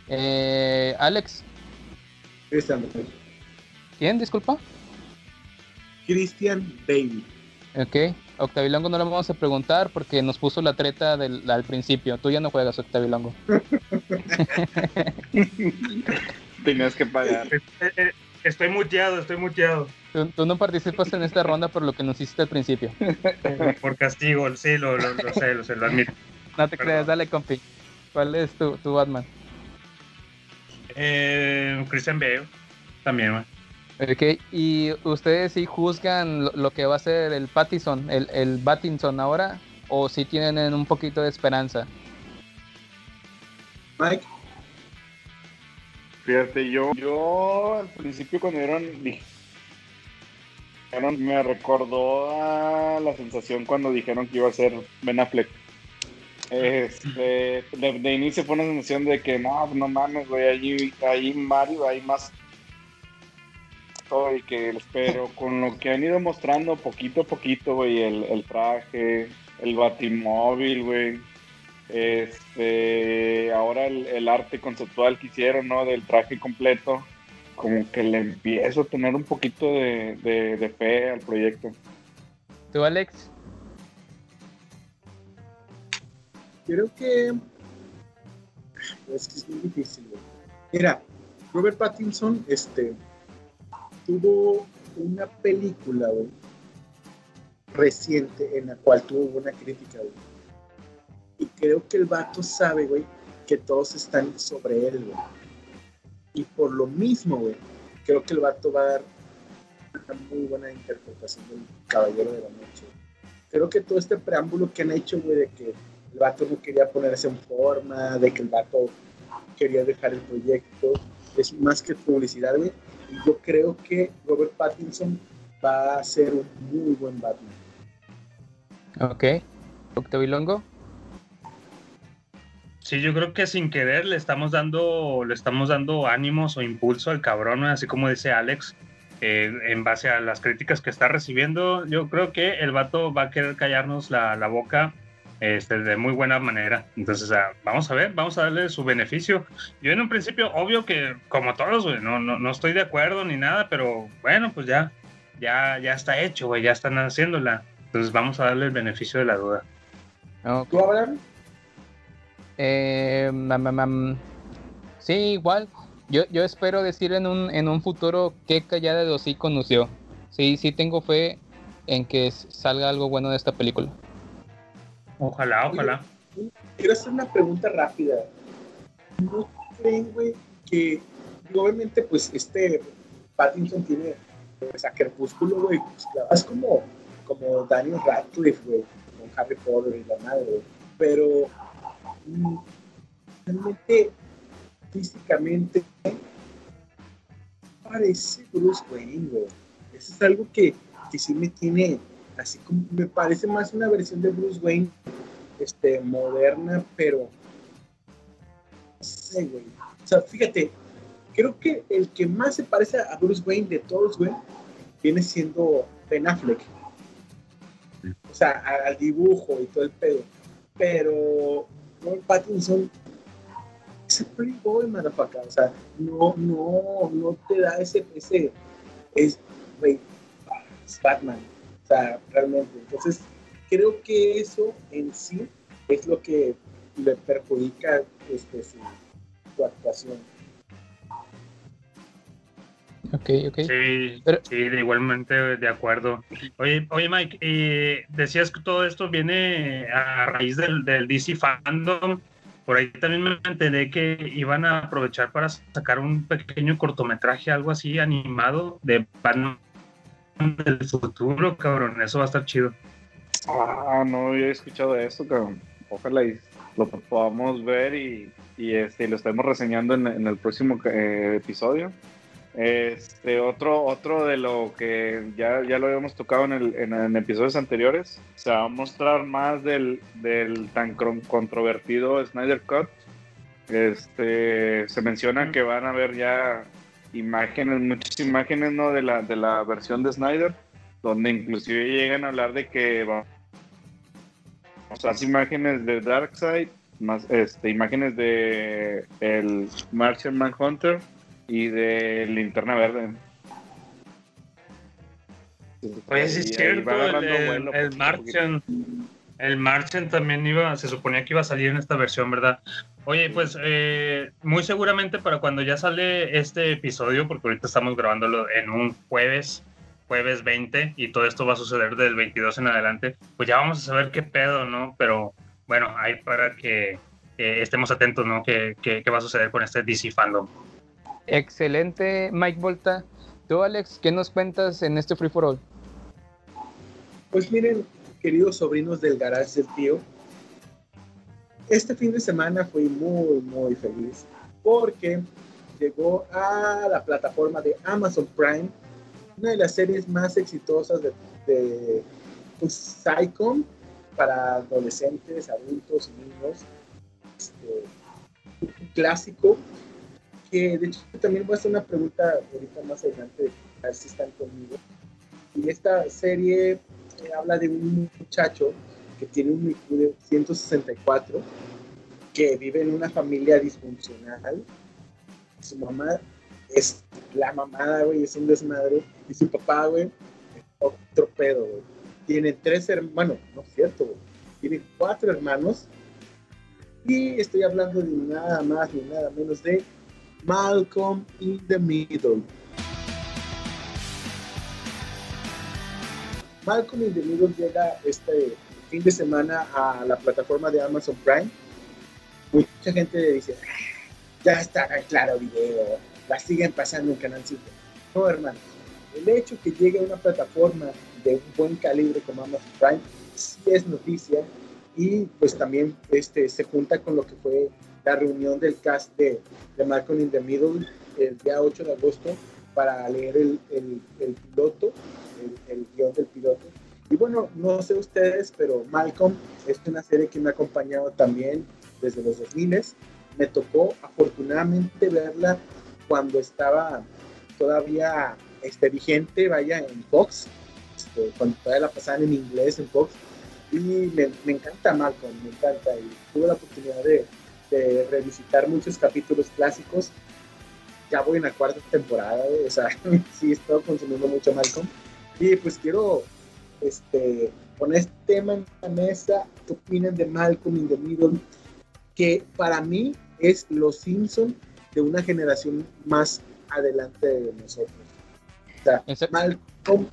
Eh, Alex, Christian Bale. ¿quién? Disculpa. Christian Bale. Ok. Octavilongo no le vamos a preguntar porque nos puso la treta del, al principio. Tú ya no juegas, Octavilongo. (laughs) Tenías que pagar. Estoy muteado, estoy muteado. Tú, tú no participas en esta ronda por lo que nos hiciste al principio. (laughs) Por castigo, sí, lo, lo, lo sé, lo sé, lo admito. No te Perdón. creas, dale, compi. ¿Cuál es tu, tu Batman? Eh, Christian Bale, también. Ok, y ustedes sí juzgan lo, lo que va a ser el Pattison, el, el Battinson ahora, o si tienen un poquito de esperanza. Mike, Fíjate, yo, yo al principio cuando dieron, dijeron, me recordó a la sensación cuando dijeron que iba a ser Ben Affleck. Este, de, de inicio fue una sensación de que no, no mames, güey, ahí, ahí Mario, hay más y que pero (laughs) con lo que han ido mostrando poquito a poquito, güey, el, el traje, el batimóvil, güey, este, ahora el, el arte conceptual que hicieron, ¿no? Del traje completo, como que le empiezo a tener un poquito de, de, de fe al proyecto. ¿Tú, Alex? creo que... Es que es muy difícil, güey. Mira, Robert Pattinson, este, tuvo una película, güey, reciente en la cual tuvo buena crítica, güey. Y creo que el vato sabe, güey, que todos están sobre él, güey. Y por lo mismo, güey, creo que el vato va a dar una muy buena interpretación del Caballero de la Noche. Creo que todo este preámbulo que han hecho, güey, de que el vato no quería ponerse en forma, de que el vato quería dejar el proyecto, es más que publicidad, güey. Y yo creo que Robert Pattinson va a ser un muy buen Batman. Ok. Octavilongo. Sí, yo creo que sin querer le estamos dando, le estamos dando ánimos o impulso al cabrón, así como dice Alex, eh, en base a las críticas que está recibiendo, yo creo que el vato va a querer callarnos la, la boca este, de muy buena manera. Entonces, ah, vamos a ver, vamos a darle su beneficio. Yo en un principio, obvio que como todos, güey, no, no, no estoy de acuerdo ni nada, pero bueno, pues ya, ya, ya está hecho, güey, ya están haciéndola. Entonces vamos a darle el beneficio de la duda. Ok. Eh, mam, mam, mam. Sí, igual. Yo, yo espero decir en un, en un futuro qué callada de nos dio. Sí, sí tengo fe en que salga algo bueno de esta película. Ojalá, ojalá. Quiero hacer una pregunta rápida. ¿No creen, güey, que obviamente, pues este Pattinson tiene pues, a Crepúsculo, güey, pues, claro, es como, como Daniel Radcliffe, güey, con Harry Potter y la madre, güey. Pero realmente, físicamente, parece Bruce Wayne. Eso es algo que que sí me tiene, así como, me parece más una versión de Bruce Wayne, este, moderna, pero, no sé, güey. O sea, fíjate, creo que el que más se parece a Bruce Wayne de todos, güey, viene siendo Ben Affleck. O sea, al dibujo y todo el pedo. Pero Robert Pattinson es un pretty boy, motherfucker. O sea, no, no, no te da ese, ese, es, es Batman. O sea, realmente. Entonces, creo que eso en sí es lo que le perjudica este, su actuación. Ok, ok. Sí, Pero- sí, de igualmente de acuerdo. Oye, oye Mike, y decías que todo esto viene a raíz del, del DC Fandom. Por ahí también me enteré que iban a aprovechar para sacar un pequeño cortometraje, algo así animado de Batman del futuro, cabrón. Eso va a estar chido. Ah, no había escuchado eso, cabrón. Ojalá y lo podamos ver y, y este, lo estemos reseñando en, en el próximo eh, episodio. Este, otro, otro de lo que ya, ya lo habíamos tocado en, el- en- en episodios anteriores, se va a mostrar más del, del tan controvertido Snyder Cut. Este, se menciona que van a haber ya imágenes, muchas imágenes ¿no? de, la, de la versión de Snyder, donde inclusive llegan a hablar de que va, o sea, las imágenes de Darkseid, más este, imágenes de el Martian Manhunter y de Linterna Verde. Oye, sí es cierto, el, el- el Martian, el Martian también iba, se suponía que iba a salir en esta versión, ¿verdad? Oye, pues eh, muy seguramente para cuando ya sale este episodio, porque ahorita estamos grabándolo en un jueves, jueves 20, y todo esto va a suceder del 22 en adelante, pues ya vamos a saber qué pedo, ¿no? Pero bueno, ahí para que eh, estemos atentos, ¿no? ¿Qué, qué, qué va a suceder con este DC Fandom? Excelente, Mike Volta. Tú, Alex, ¿qué nos cuentas en este Free for All? Pues miren, queridos sobrinos del garage del tío, este fin de semana fui muy, muy feliz porque llegó a la plataforma de Amazon Prime una de las series más exitosas de, de pues, Sitcom para adolescentes, adultos y niños. Este, clásico que de hecho también voy a hacer una pregunta ahorita más adelante a ver si están conmigo. Y esta serie eh, habla de un muchacho que tiene un IQ de 164, que vive en una familia disfuncional. Su mamá es la mamada, güey, es un desmadre. Y su papá, güey, es otro pedo, güey. Tiene tres hermanos, no es cierto, güey. Tiene cuatro hermanos. Y estoy hablando de nada más ni nada menos de Malcolm in the Middle. Malcolm in the Middle llega este fin de semana a la plataforma de Amazon Prime. Mucha gente dice, "Ah, ya está en claro video, la siguen pasando en Canal 5. No, hermanos, el hecho que llegue a una plataforma de un buen calibre como Amazon Prime sí es noticia y pues también este, se junta con lo que fue la reunión del cast de, de Malcolm in the Middle el día 8 de agosto para leer el, el- el piloto, el, el guion del piloto. Y bueno, no sé ustedes, pero Malcolm es una serie que me ha acompañado también desde los 2000. Me tocó afortunadamente verla cuando estaba todavía este, vigente, vaya, en Fox, este, cuando todavía la pasaban en inglés en Fox. Y me, me encanta Malcolm, me encanta. Y tuve la oportunidad de, de revisitar muchos capítulos clásicos. Ya voy en la cuarta temporada, o sea, (laughs) sí he estado consumiendo mucho Malcolm. Y pues quiero este, poner este tema en la mesa. ¿Qué opinan de Malcolm in the Middle? Que para mí es Los Simpson de una generación más adelante de nosotros. O sea, Malcolm,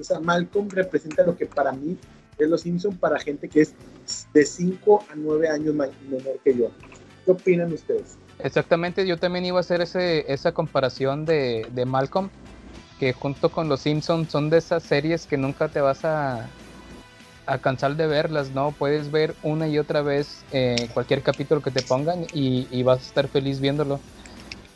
o sea, Malcolm representa lo que para mí es Los Simpson para gente que es de 5 a 9 años menor que yo. ¿Qué opinan ustedes? Exactamente, yo también iba a hacer ese, esa comparación de, de Malcolm, que junto con los Simpsons son de esas series que nunca te vas a, a cansar de verlas, ¿no? Puedes ver una y otra vez eh, cualquier capítulo que te pongan y, y vas a estar feliz viéndolo.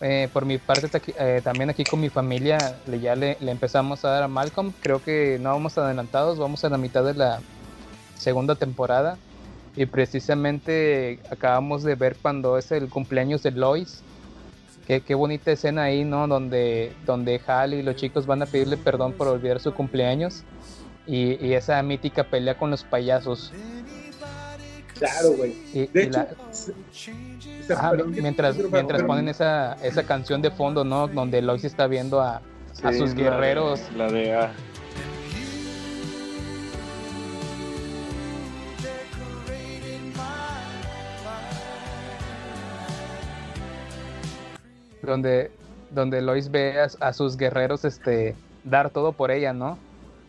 eh, por mi parte eh, también aquí con mi familia le, ya le, le empezamos a dar a Malcolm. Creo que no vamos adelantados, vamos a la mitad de la segunda temporada. Y precisamente acabamos de ver cuando es el cumpleaños de Lois. Qué, qué bonita escena ahí, ¿no? Donde, donde Hal y los chicos van a pedirle perdón por olvidar su cumpleaños. Y, y esa mítica pelea con los payasos. Claro, güey. Y, De y la- hecho, Ajá, mientras, mientras ponen esa, esa canción de fondo, ¿no? Donde Lois está viendo a, a sus la de- guerreros. La de, donde, donde Lois ve a, a sus guerreros este, dar todo por ella, ¿no?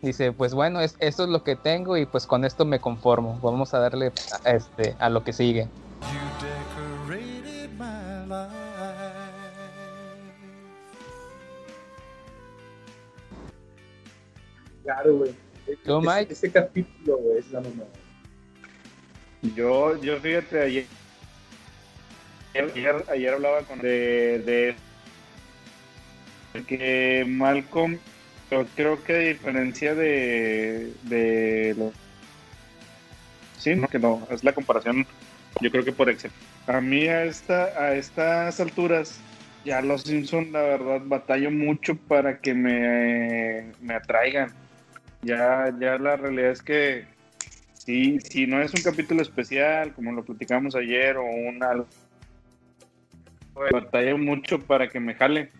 Dice, pues bueno, es, esto es lo que tengo y pues con esto me conformo. Vamos a darle a, este, a lo que sigue. Claro, güey. ¿Tú, Ese- Mike? Ese, capítulo, güey, es la mamá. Yo, yo fíjate, ayer, ayer, ayer hablaba con de, de que Malcolm, yo creo que a diferencia de, de lo- sí, no, que no, es la comparación, yo creo que por excepción. A mí a esta, a estas alturas, ya los Simpson, la verdad, batallo mucho para que me, me atraigan. Ya, ya la realidad es que si, si no es un capítulo especial, como lo platicamos ayer, o un batalla mucho para que me jale.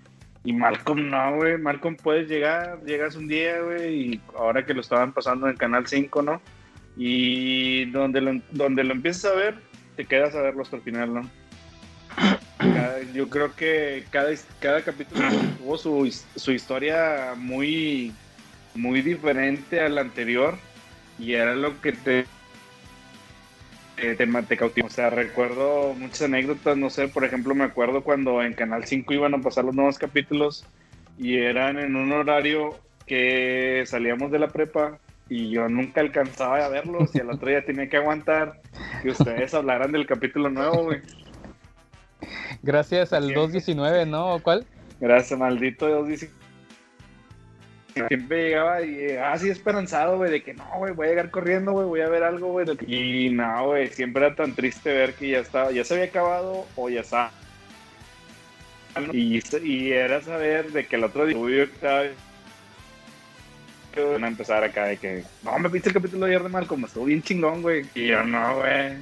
Y Malcolm no, güey. Malcolm puedes llegar, llegas un día, güey, y ahora que lo estaban pasando en Canal 5, ¿no? Y donde lo, donde lo empiezas a ver, te quedas a verlo hasta el final, ¿no? Yo creo que cada, cada capítulo tuvo su, su historia muy, muy diferente a la anterior y era lo que te te, te, te cautivó. O sea, recuerdo muchas anécdotas, no sé, por ejemplo, me acuerdo cuando en Canal 5 iban a pasar los nuevos capítulos y eran en un horario que salíamos de la prepa y yo nunca alcanzaba a verlos y al otro día tenía que aguantar que ustedes hablaran del capítulo nuevo, güey. Gracias al Siempre. 219, ¿no? ¿O ¿Cuál? Gracias, maldito Dios, dice. Siempre llegaba y llegaba así esperanzado, güey, de que no, güey, voy a llegar corriendo, güey, voy a ver algo, güey. Y no, güey, siempre era tan triste ver que ya estaba, ya se había acabado o ya está. Y, y era saber de que el otro día estaba- van a empezar acá de que, no, me viste el capítulo de ayer de Malcolm, estuvo bien chingón, güey. Y yo, no, güey.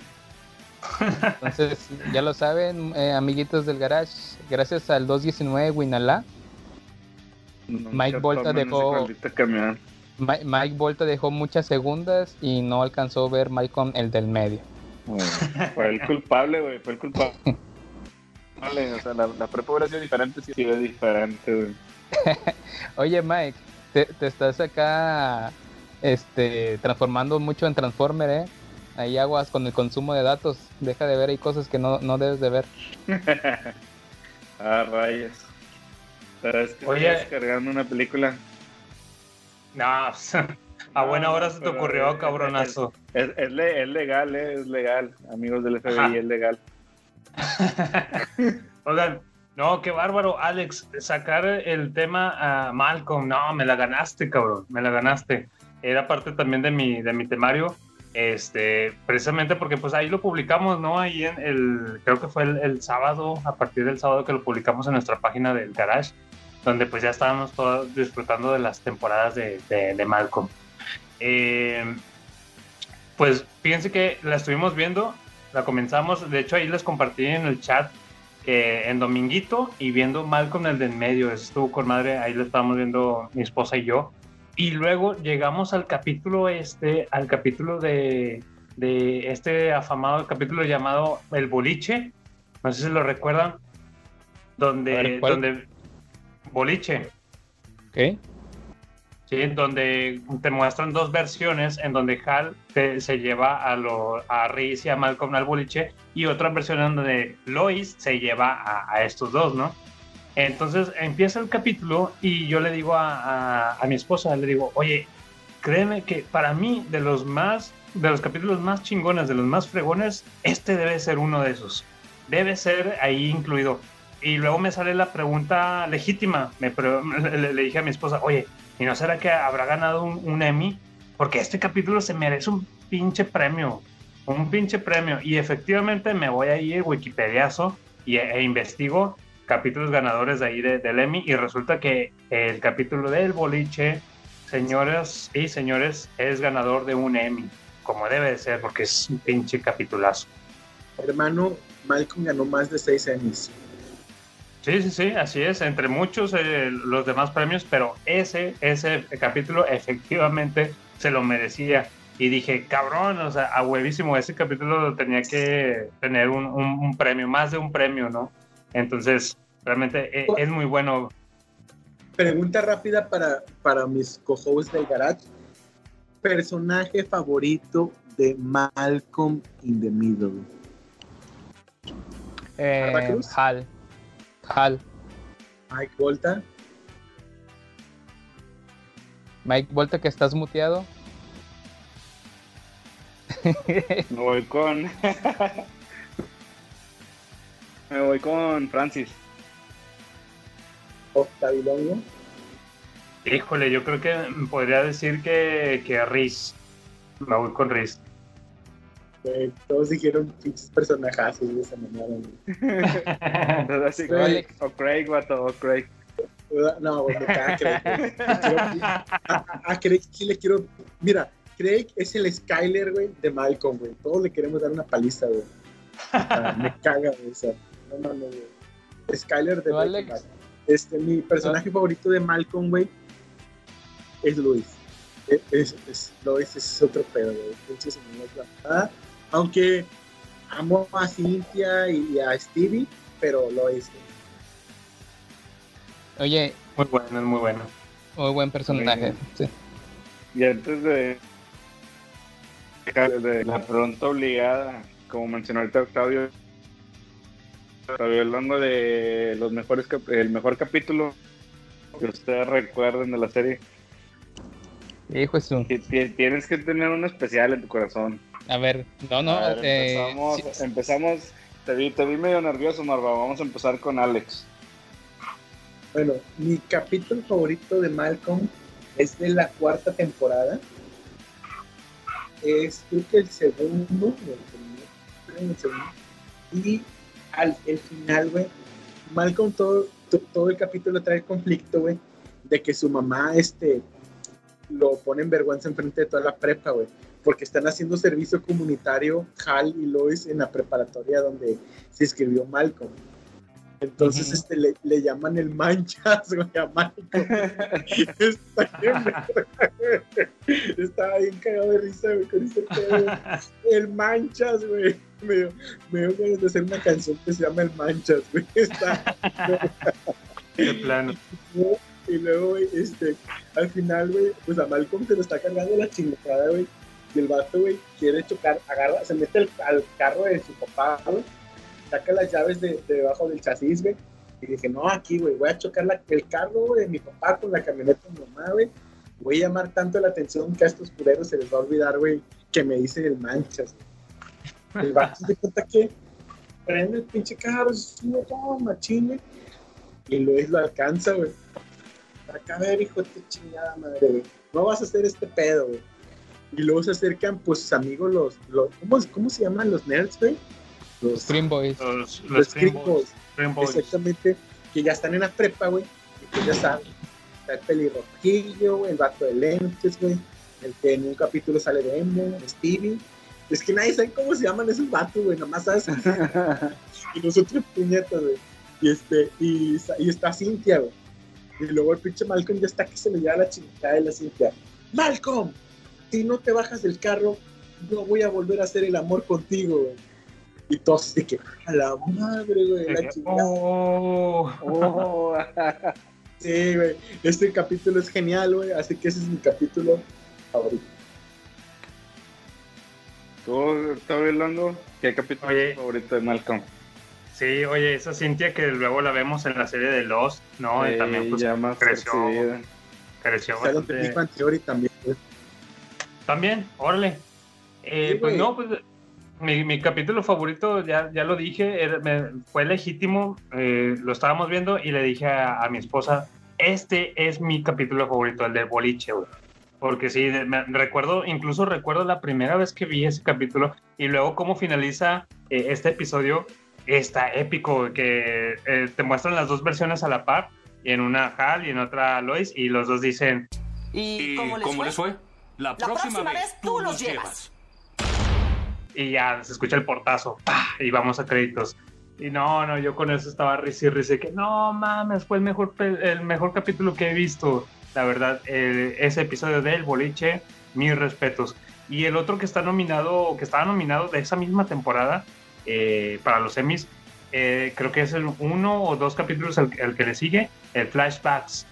Entonces, ya lo saben, eh, amiguitos del garage. Gracias al 219 Winalá. Mike Volta dejó- maldito camión. Mi- Mike Volta dejó muchas segundas y no alcanzó a ver Malcolm el del medio. Fue el culpable, güey, fue el culpable. Vale, (laughs) o sea, la, la prepa hubiera sido diferente si hubiera sido diferente, güey. (laughs) Oye, Mike, te, te estás acá este, transformando mucho en Transformer, ¿eh? Ahí aguas con el consumo de datos. Deja de ver, hay cosas que no, no debes de ver. (laughs) ah, rayos. Que Oye. estás cargando una película. No, a buena hora se te pero ocurrió, cabronazo. Es, es, le- es legal, eh, es legal. Amigos del FBI, Ajá. es legal. (laughs) Oigan, no, qué bárbaro, Alex, sacar el tema a Malcolm, no, me la ganaste, cabrón, me la ganaste. Era parte también de mi, de mi temario, este, precisamente porque pues ahí lo publicamos, ¿no? Ahí en el, creo que fue el, el sábado, a partir del sábado que lo publicamos en nuestra página del Garage, donde pues ya estábamos todos disfrutando de las temporadas de, de, de Malcolm. Eh, pues fíjense que la estuvimos viendo, la comenzamos, de hecho ahí les compartí en el chat eh, en Dominguito y viendo Malcolm el de en medio, estuvo con madre, ahí lo estábamos viendo mi esposa y yo. Y luego llegamos al capítulo este, al capítulo de, de este afamado capítulo llamado El Boliche, no sé si lo recuerdan, donde Boliche, ¿Ok? ¿sí? donde te muestran dos versiones en donde Hal te- se lleva a, lo, a Reese y a Malcolm al boliche y otra versión en donde Lois se lleva a, a estos dos, ¿no? Entonces empieza el capítulo y yo le digo a, a- a mi esposa, le digo, oye, créeme que para mí de los más, de los capítulos más chingones, de los más fregones, este debe ser uno de esos. Debe ser ahí incluido. Y luego me sale la pregunta legítima. Me pre- (laughs) le, dije a mi esposa, oye, ¿y no será que habrá ganado un, Emmy? Porque este capítulo se merece un pinche premio. Un pinche premio. Y efectivamente me voy ahí a Wikipediazo y, e investigo capítulos ganadores de ahí de- del Emmy. Y resulta que el capítulo del boliche, señores y señores, es ganador de un Emmy. Como debe de ser, porque es un pinche capitulazo. Hermano, Malcolm ganó más de seis Emmys. Sí, sí, sí, así es, entre muchos eh, los demás premios, pero ese, ese capítulo efectivamente se lo merecía. Y dije, cabrón, o sea, a huevísimo, ese capítulo tenía que tener un, un- un premio, más de un premio, ¿no? Entonces, realmente eh, es muy bueno. Pregunta rápida para, para mis co-hosts del garage. Personaje favorito de Malcolm in the Middle. Eh. Hal. Hal. Mike Volta. Mike, vuelta que estás muteado. (laughs) Me voy con. (laughs) Me voy con Francis. Octavilongo. Híjole, yo creo que podría decir que, que Riz. Me voy con Riz. Todos dijeron pinches personajazos, güey, (laughs) se mamaron, güey. Así. Craig, o Craig, vato, o Craig. No, güey, me caga Craig. güey. A, Craig sí le quiero. Mira, Craig es el Skyler, güey, de Malcolm, güey. Todos le queremos dar una paliza, güey. Ah, me caga, güey. o sea, no mames, güey. Skyler de ¿Tú, Breaking Alex? Bad. Este, mi personaje favorito de Malcolm, güey, es Luis. Es, es, es- Lois es otro pedo, güey. Pinche señor, la verdad. Aunque amo a Cynthia y a Stevie, pero Lois. güey. Oye, Muy bueno, es muy bueno. muy buen personaje. sí. Y antes de, de la pregunta obligada, como mencionó ahorita Octavio, Octavio hablando de los mejores el mejor capítulo que ustedes recuerden de la serie, Hijo tienes que tener un especial en tu corazón. A ver, no, no. Eh, empezamos, sí, empezamos, te vi, te vi medio nervioso, Marva, vamos a empezar con Alex. Bueno, mi capítulo favorito de Malcolm es de la cuarta temporada. Es creo que el segundo, o el primero, creo que el segundo. Y al el final, güey, Malcolm todo, to- todo el capítulo trae conflicto, güey, de que su mamá, este, lo pone en vergüenza enfrente de toda la prepa, güey, porque están haciendo servicio comunitario Hal y Lois en la preparatoria donde se inscribió Malcolm. Entonces, este, le, le llaman el manchas, (laughs) güey, a Malcolm. Está bien. Estaba bien cagado de risa, güey, con ese pedo. El manchas, güey. Me dio, me dio de hacer una canción que se llama El manchas, güey. Está, (laughs) De plano. y luego, güey, este, al final, güey, pues a Malcolm se lo está cargando la chingada, güey. Y el vato, güey, quiere chocar, agarra, se mete al, carro de su papá, güey. Saca las llaves de, de debajo del chasis, güey. Y dije, no, aquí, güey, voy a chocar el carro, güey, de mi papá con la camioneta de mi mamá, güey. Voy a llamar tanto la atención que a estos culeros se les va a olvidar, güey, que me dicen el manchas. El vato se cuenta que prende el pinche carro, se sube todo machín, güey. Y Luis lo alcanza, güey. Acá a ver, hijo de chingada madre, güey. No vas a hacer este pedo, güey. Y luego se acercan, pues, sus amigos, los. los ¿cómo, ¿Cómo se llaman los nerds, güey? Los, Scream Boys. Los, los los Scream Scream Boys. Exactamente. Que ya están en la prepa, güey. Y pues ya saben. Está el pelirrojillo, güey, el vato de lentes, güey. El que en un capítulo sale de Emo, Stevie. Es que nadie sabe cómo se llaman esos vatos, güey. Nomás sabes. y (laughs) nosotros puñetas, güey. Y, este, y, y está Cintia, güey. Y luego el pinche Malcolm ya está que se le lleva la chingada de la Cintia. Malcolm, si no te bajas del carro, no voy a volver a hacer el amor contigo, güey. Y todos de que, a la madre, güey, la chingada. Oh, Oh, Sí, güey. Este capítulo es genial, güey. Así que ese es mi capítulo favorito. ¿Tú, Octavio Longo? ¿Qué capítulo Oye. es tu favorito de Malcolm? sí, oye, esa Cintia que luego la vemos en la serie de Lost, ¿no? Y Eh, también pues, ya más creció, percibida. creció bastante. También, güey. También, órale. Eh, Sí, pues no, pues mi, mi capítulo favorito, ya, ya lo dije, era- me- fue legítimo, eh, lo estábamos viendo y le dije a, a mi esposa, este es mi capítulo favorito, el del boliche, güey. Porque sí, de- me- recuerdo, incluso recuerdo la primera vez que vi ese capítulo y luego cómo finaliza eh, este episodio, está épico, que eh, te muestran las dos versiones a la par, y en una Hal y en otra Lois, y los dos dicen, ¿Y, ¿Y cómo les cómo fue? les fue? La, La próxima vez tú los llevas. y ya se escucha el portazo ¡pah! y vamos a créditos. Y no, no, yo con eso estaba risa y risa, que no mames, fue el mejor, el mejor capítulo que he visto. La verdad, eh, ese episodio del boliche, mis respetos. Y el otro que está nominado, que estaba nominado de esa misma temporada eh, para los Emmys, eh, creo que es el uno o dos capítulos el, el que le sigue, el Flashbacks.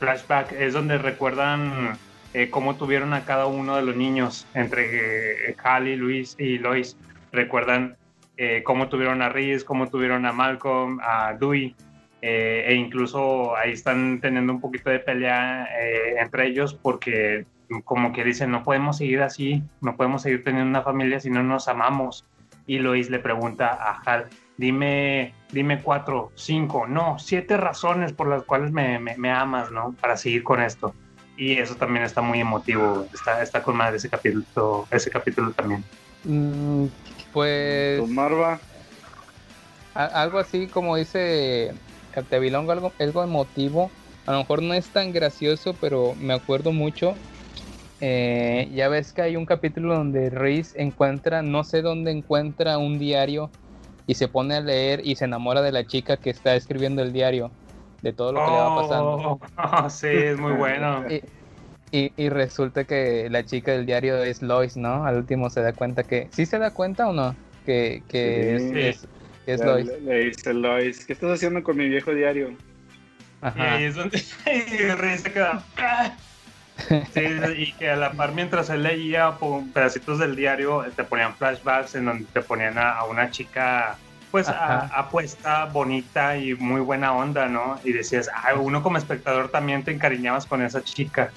Flashback es donde recuerdan eh, cómo tuvieron a cada uno de los niños, entre eh, Hal y Luis y Lois. Recuerdan eh, cómo tuvieron a Reese, cómo tuvieron a Malcolm, a Dewey, eh, e incluso ahí están teniendo un poquito de pelea eh, entre ellos porque como que dicen, no podemos seguir así, no podemos seguir teniendo una familia si no nos amamos. Y Lois le pregunta a Hal, dime, dime cuatro, cinco, no, siete razones por las cuales me, me- me amas, ¿no? Para seguir con esto. Y eso también está muy emotivo, está, está con madre ese capítulo, ese capítulo también. Mm, pues ¿Tu Marva? algo así como dice Captevilongo, algo, algo emotivo. A lo mejor no es tan gracioso, pero me acuerdo mucho. Eh, ya ves que hay un capítulo donde Reese encuentra, no sé dónde encuentra un diario y se pone a leer y se enamora de la chica que está escribiendo el diario, de todo lo que le va pasando. Oh, (laughs) sí, es muy bueno. Y, y- y resulta que la chica del diario es Lois, ¿no? Al último se da cuenta que... ¿Sí se da cuenta o no? Que, que Sí. es, es- que es Ya Lois. Le, le dice Lois, ¿qué estás haciendo con mi viejo diario? Y Ajá. ahí es donde (laughs) y se queda. "Ah". Sí, y que a la par mientras él leía pedacitos del diario, te ponían flashbacks en donde te ponían a, a una chica, pues a- apuesta, bonita y muy buena onda, ¿no? Y decías, ah, uno como espectador también te encariñabas con esa chica.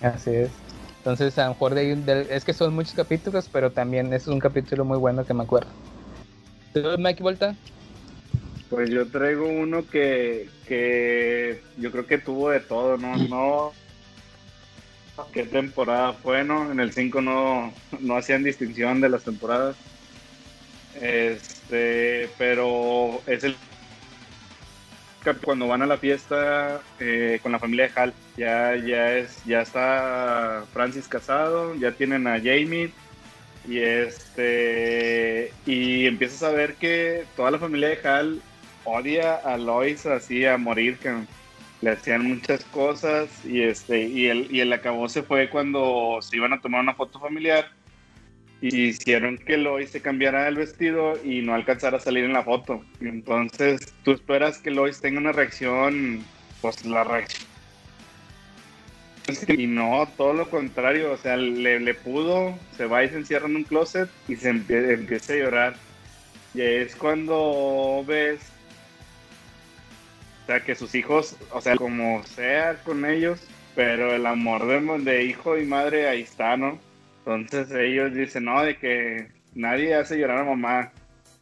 Así es. Entonces, a lo mejor de, del- es que son muchos capítulos, pero también es un capítulo muy bueno que me acuerdo. ¿Tú, Mike Volta? Pues yo traigo uno que, que yo creo que tuvo de todo, ¿no? No. ¿Qué temporada fue, no? En el 5 no, no hacían distinción de las temporadas. Este, pero es el cuando van a la fiesta eh, con la familia de Hal. Ya, ya es, ya está Francis casado, ya tienen a Jamie. Y este y empiezas a ver que toda la familia de Hal odia a Lois así a morir, que le hacían muchas cosas y este y el y el acabose fue cuando se iban a tomar una foto familiar hicieron que Lois se cambiara el vestido y no alcanzara a salir en la foto. Entonces tú esperas que Lois tenga una reacción, pues la reacción y no, todo lo contrario, o sea, le, le pudo, se va y se encierra en un closet y se empie- empieza a llorar. Y es cuando ves, o sea, que sus hijos, o sea, como sea con ellos, pero el amor de, de hijo y madre ahí está, ¿no? Entonces ellos dicen, no, de que nadie hace llorar a mamá.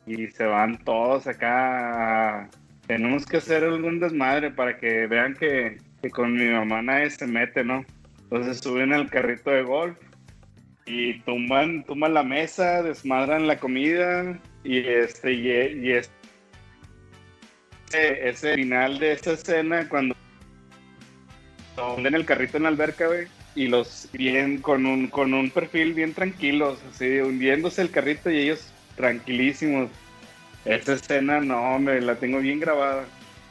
Y se van todos acá. Tenemos que hacer algún desmadre para que vean que, que con mi mamá nadie se mete, ¿no? Entonces suben al carrito de golf y tumban, tumban la mesa, desmadran la comida y este y, y es- ese, final de esa escena cuando hunden el carrito en la alberca, güey, y los bien con un con un perfil bien tranquilos, así hundiéndose el carrito y ellos tranquilísimos. Esa escena no, me la tengo bien grabada.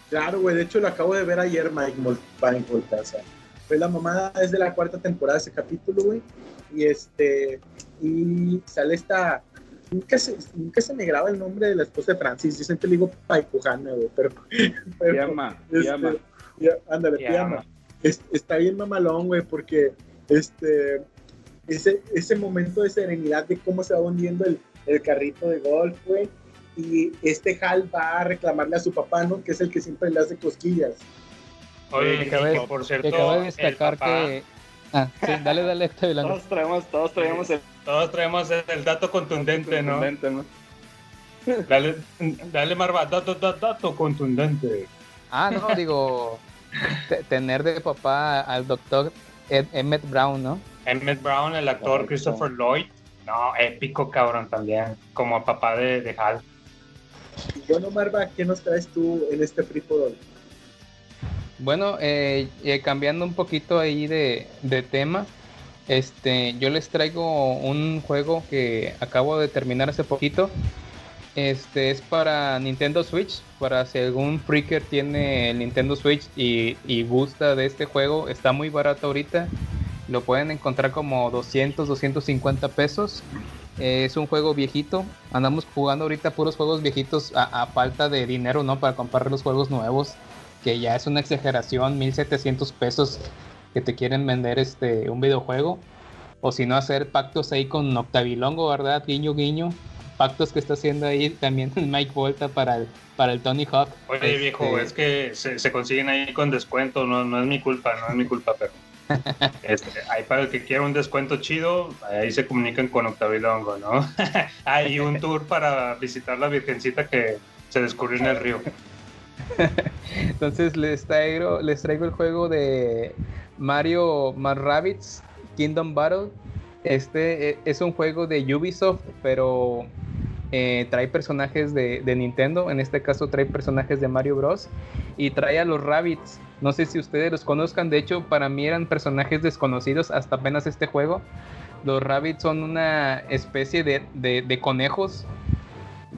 Claro, güey, de hecho lo acabo de ver ayer, Mike, Mol- Mike Volta, o sea, fue la mamada, es de la cuarta temporada ese capítulo, güey, y este, y sale esta, nunca se, nunca se me graba el nombre de la esposa de Francis, yo siempre le digo Paipujana, güey, pero, (laughs) pero Llama, este, llama. ya- ándale, Llama. Es- está bien mamalón, güey, porque este, ese, ese momento de serenidad de cómo se va hundiendo el, el carrito de golf, güey, y este Hal va a reclamarle a su papá, ¿no? Que es el que siempre le hace cosquillas. Oye, Que por cierto, que cabe el destacar papá- que, Ah, sí, dale, dale. Todos traemos, todos traemos el Todos traemos el, dato contundente, ¿no? contundente, ¿no? Dale, dale Marva, dato, dato, dato contundente. Ah, no, digo, tener de papá al doctor Ed, Emmett Brown, ¿no? Emmett Brown, el actor Correcto. Christopher Lloyd. No, épico cabrón también. Como papá de, de Hal. Bueno, Marva, ¿qué nos traes tú en este Free for All? Bueno, eh, eh, cambiando un poquito ahí de, de tema, este, yo les traigo un juego que acabo de terminar hace poquito. Este es para Nintendo Switch. Para si algún freaker tiene el Nintendo Switch y, y gusta de este juego, está muy barato ahorita. Lo pueden encontrar como 200, 250 pesos. Eh, es un juego viejito. Andamos jugando ahorita puros juegos viejitos a, falta de dinero, ¿no? Para comprar los juegos nuevos que ya es una exageración, 1700 pesos que te quieren vender este un videojuego. O si no, hacer pactos ahí con Octavilongo, ¿verdad? Guiño, guiño. Pactos que está haciendo ahí también Mike Volta para el, para el Tony Hawk. Oye, Este, viejo, es que se, se consiguen ahí con descuento, no, no es mi culpa, no es mi culpa, pero. (laughs) Este, ahí para el que quiera un descuento chido, ahí se comunican con Octavilongo, ¿no? (laughs) Hay un tour para visitar la Virgencita que se descubrió en el río. (laughs) Entonces les traigo, les traigo el juego de Mario más Rabbids Kingdom Battle. Este eh, es un juego de Ubisoft, pero eh, trae personajes de, Nintendo. En este caso trae personajes de Mario Bros. Y trae a los Rabbits. No sé si ustedes los conozcan. De hecho, para mí eran personajes desconocidos hasta apenas este juego. Los Rabbits son una especie de, conejos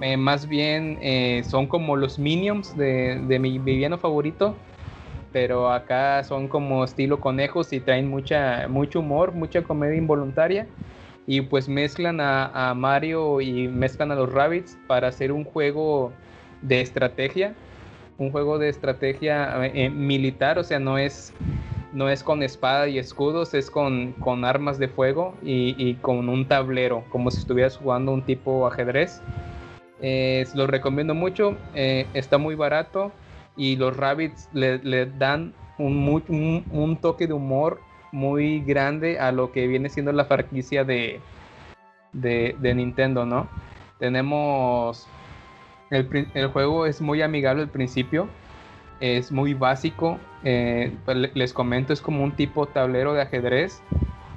eh, más bien eh, son como los minions de, de mi villano favorito. Pero acá son como estilo conejos y traen mucha, mucho humor, mucha comedia involuntaria. Y pues mezclan a, Mario y mezclan a los Rabbits para hacer un juego de estrategia. Un juego de estrategia eh, eh, militar, o sea, no es, no es con espada y escudos, es con, con armas de fuego y, con un tablero, como si estuvieras jugando un tipo ajedrez. Eh, lo recomiendo mucho, eh, está muy barato y los Rabbits le, dan un- un toque de humor muy grande a lo que viene siendo la franquicia de, de, Nintendo, ¿no? Tenemos... El, el juego es muy amigable al principio, es muy básico, eh, pues le- les comento, es como un tipo tablero de ajedrez.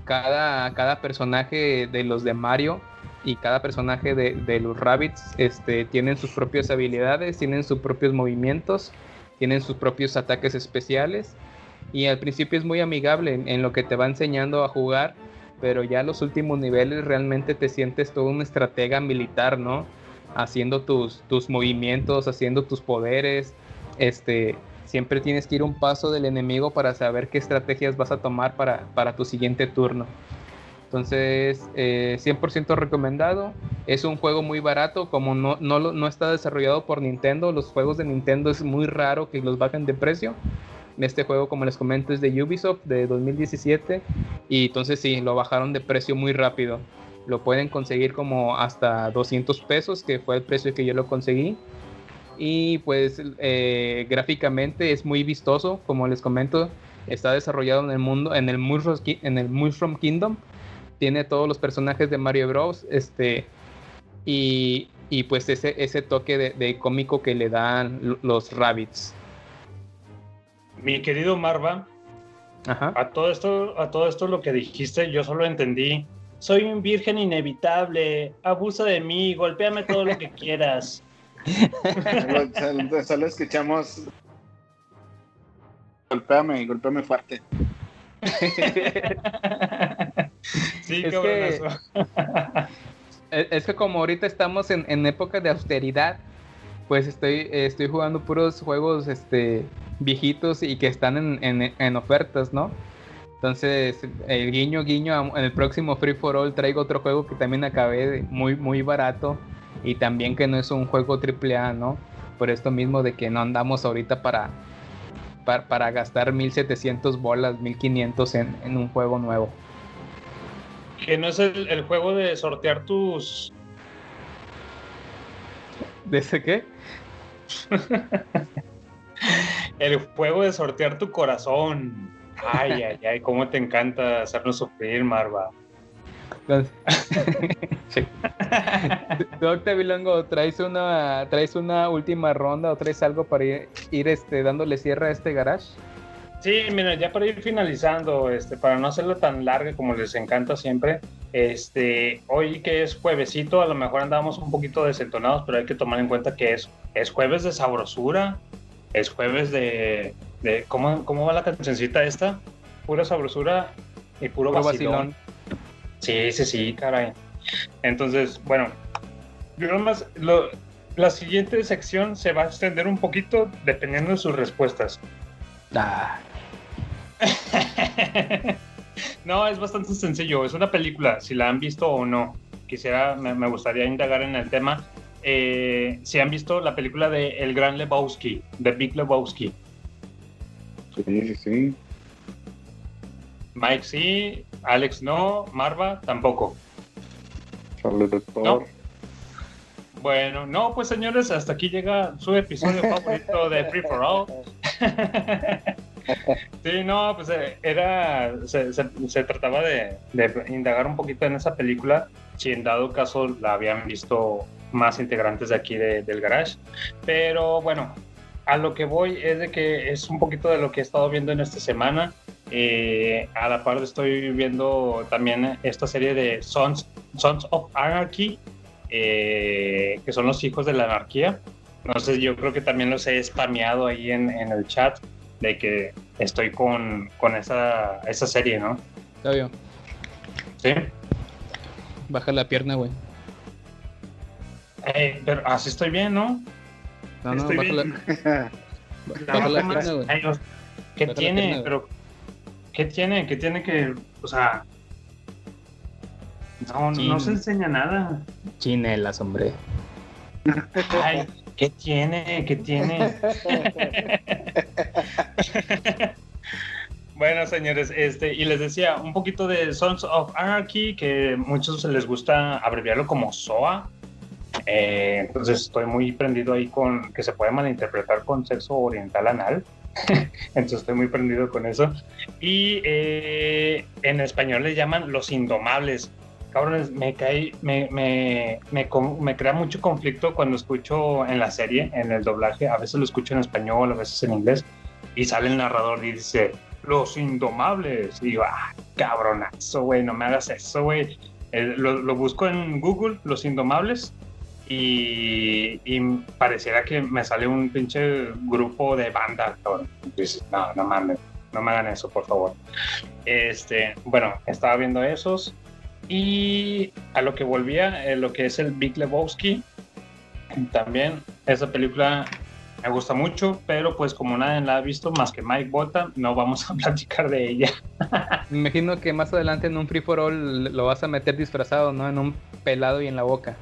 Cada, cada personaje de los de Mario y cada personaje de, de los Rabbits este, tienen sus propias habilidades, tienen sus propios movimientos, tienen sus propios ataques especiales. Y al principio es muy amigable en, lo que te va enseñando a jugar, pero ya los últimos niveles realmente te sientes todo un estratega militar, ¿no? Haciendo tus, tus movimientos, haciendo tus poderes. Este, siempre tienes que ir un paso del enemigo para saber qué estrategias vas a tomar para, para tu siguiente turno. Entonces, eh, 100% recomendado. Es un juego muy barato, como no, no, no está desarrollado por Nintendo. Los juegos de Nintendo es muy raro que los bajen de precio. Este juego, como les comento, es de Ubisoft de 2017. Y entonces sí, lo bajaron de precio muy rápido. Lo pueden conseguir como hasta 200 pesos, que fue el precio que yo lo conseguí. Y pues eh, gráficamente es muy vistoso, como les comento. Está desarrollado en el mundo, en el Mushroom, en el Mushroom Kingdom tiene todos los personajes de Mario Bros. Este, y, y pues ese, ese toque de, de cómico que le dan lo- los rabbits. Mi querido Marva, Ajá. a todo esto, a todo esto lo que dijiste, yo solo entendí. Soy un virgen inevitable, abusa de mí, golpéame todo lo que (laughs) quieras. Solo, solo escuchamos. Golpéame, golpéame fuerte. (laughs) Sí, Es qué que- bueno eso. Es (laughs) es que como ahorita estamos en, en época de austeridad, pues estoy, estoy jugando puros juegos este, viejitos y que están en, en- ofertas, ¿no? Entonces, el guiño, guiño, en el próximo Free for All traigo otro juego que también acabé muy, muy barato y también que no es un juego AAA, ¿no? Por esto mismo de que no andamos ahorita para, para, para gastar 1700 bolas, 1500 en, en un juego nuevo. Que no es el juego de sortear tus. ¿De ese qué? El juego de sortear tu corazón. Ay, ay, ay, cómo te encanta hacernos sufrir, Marva. (laughs) sí. Tú, Octavio Longo, ¿traes una, ¿traes una última ronda o traes algo para ir, ir este, dándole cierre a este garage? Sí, mira, ya para ir finalizando, este, para no hacerlo tan larga como les encanta siempre, este, hoy que es juevesito, a lo mejor andamos un poquito desentonados, pero hay que tomar en cuenta que es, es jueves de sabrosura, es jueves de, de ¿cómo, ¿cómo va la cancioncita esta? Pura sabrosura y puro, Puro vacilón. vacilón. Sí, sí, sí, caray. Entonces, bueno, yo nomás, lo, la siguiente sección se va a extender un poquito dependiendo de sus respuestas. Ah, (laughs) no, es bastante sencillo. Es una película, si la han visto o no. Quisiera, me, me gustaría indagar en el tema. Eh, si han visto la película de El Gran Lebowski, de Big Lebowski. Sí, sí, sí. Mike sí, Alex no, Marva tampoco. No. Bueno, no, pues señores, hasta aquí llega su episodio (laughs) favorito de Free for All. (laughs) sí, no, pues eh, era, se, se- se trataba de, de indagar un poquito en esa película, si en dado caso la habían visto más integrantes de aquí de- del garage. Pero bueno, a lo que voy es de que es un poquito de lo que he estado viendo en esta semana. Eh, a la par estoy viendo también esta serie de Sons, Sons of Anarchy, eh, que son los hijos de la anarquía. No sé, yo creo que también los he spameado ahí en, en el chat de que estoy con, con esa, esa serie, ¿no? Octavio, Sí. baja la pierna, güey. Eh, pero así estoy bien, ¿no? No, no, Estoy baja bien. (laughs) la, baja la pierna, güey. ¿Qué Baja tiene? pierna, pero, ¿qué tiene? ¿Qué tiene que, o sea... No, no se enseña nada. Chinelas, hombre. Ay, ¿qué tiene? ¿Qué tiene? (laughs) bueno, señores, este, y les decía un poquito de Sons of Anarchy, que muchos les gusta abreviarlo como SOA. Eh, entonces estoy muy prendido ahí con que se puede malinterpretar con sexo oriental anal. (laughs) entonces estoy muy prendido con eso. Y eh, en español le llaman Los Indomables cabrones, me cae, me, me, me, me crea mucho conflicto cuando escucho en la serie, en el doblaje, a veces lo escucho en español, a veces en inglés, y sale el narrador y dice, los indomables, y digo, ah, cabronazo, güey, no me hagas eso, güey. Eh, lo, lo busco en Google, los indomables, y, y pareciera que me sale un pinche grupo de banda. Dices, no, no mames, no me hagan eso, por favor. Este, bueno, estaba viendo esos. Y a lo que volvía, eh, lo que es el Big Lebowski, también esa película me gusta mucho, pero pues como nadie la ha visto más que Mike Bota, no vamos a (laughs) platicar de ella. Me imagino que más adelante en un free for all lo vas a meter disfrazado, ¿no? En un pelado y en la boca.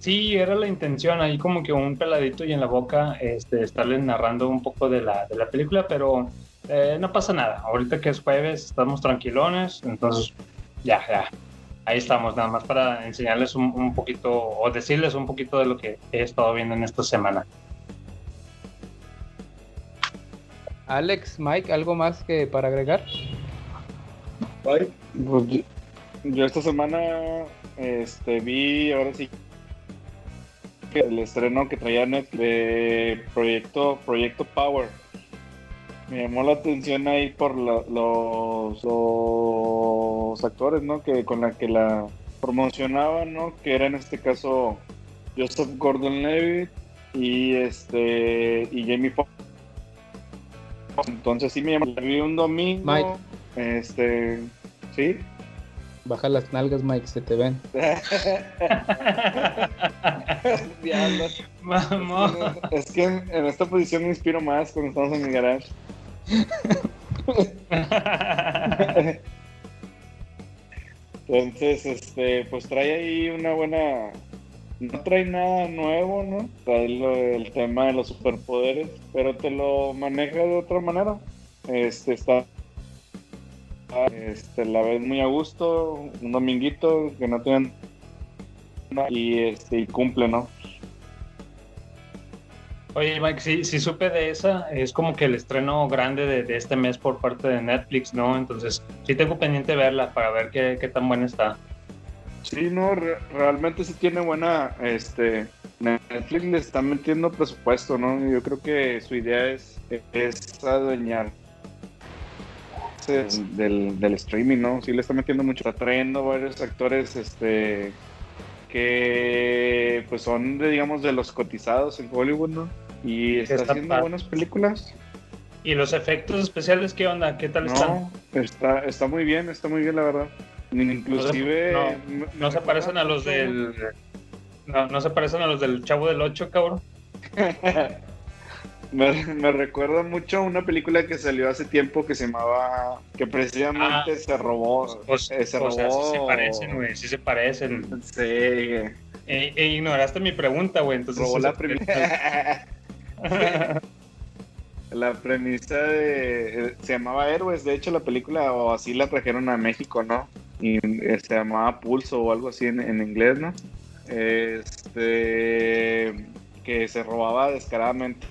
Sí, era la intención, ahí como que un peladito y en la boca este, estarles narrando un poco de la, de la película, pero eh, no pasa nada. Ahorita que es jueves, estamos tranquilones, entonces ya, ya. Ahí estamos, nada más para enseñarles un, un poquito o decirles un poquito de lo que he estado viendo en esta semana. Alex, Mike, ¿algo más que para agregar? Bye. Pues yo, esta semana este, vi, ahora sí, que el estreno que traía Netflix de Proyecto, Proyecto Power. Me llamó la atención ahí por la- los, los actores, ¿no? Que con la que la promocionaban, ¿no? Que era en este caso Joseph Gordon-Levitt y este y Jamie Foxx. Entonces sí me llamó. La vi un domingo. Mike. Este, sí. Baja las nalgas, Mike, se te ven. (laughs) Vamos. Es que en, en esta posición me inspiro más cuando estamos en mi garage. Entonces, este, pues trae ahí una buena. No trae nada nuevo, ¿no? Trae el tema de los superpoderes, pero te lo maneja de otra manera. Este está. Este, la ves muy a gusto, un dominguito que no tengan. Y este, y cumple, ¿no? Oye, Mike, sí, sí supe de esa. Es como que el estreno grande de, este mes por parte de Netflix, ¿no? Entonces, sí tengo pendiente verla para ver qué, tan buena está. Sí, no, re- realmente sí tiene buena, este, Netflix le está metiendo presupuesto, ¿no? Yo creo que su idea es, es adueñar del, del streaming, ¿no? Sí le está metiendo mucho, está trayendo varios actores, este, que pues son, de, digamos, de los cotizados en Hollywood, ¿no? Y está, Está haciendo padre. buenas películas. ¿Y los efectos especiales qué onda? ¿Qué tal están? Está, está muy bien, está muy bien, la verdad. Inclusive... No se parecen a los del. No, no se parecen a los del Chavo del 8, cabrón. (laughs) me, (laughs) me recuerda mucho a una película que salió hace tiempo que se llamaba. que precisamente Ah. se robó. Pues, eh, se o sea, sí robó. se parecen, güey, sí se parecen. Sí. E, e ignoraste mi pregunta, güey, entonces... Robó o (laughs) la premisa. la premisa de. Se llamaba Héroes, de hecho, la película, o así la trajeron a México, ¿no? Y eh, se llamaba Pulso o algo así en, en inglés, ¿no? Este. que se robaba descaradamente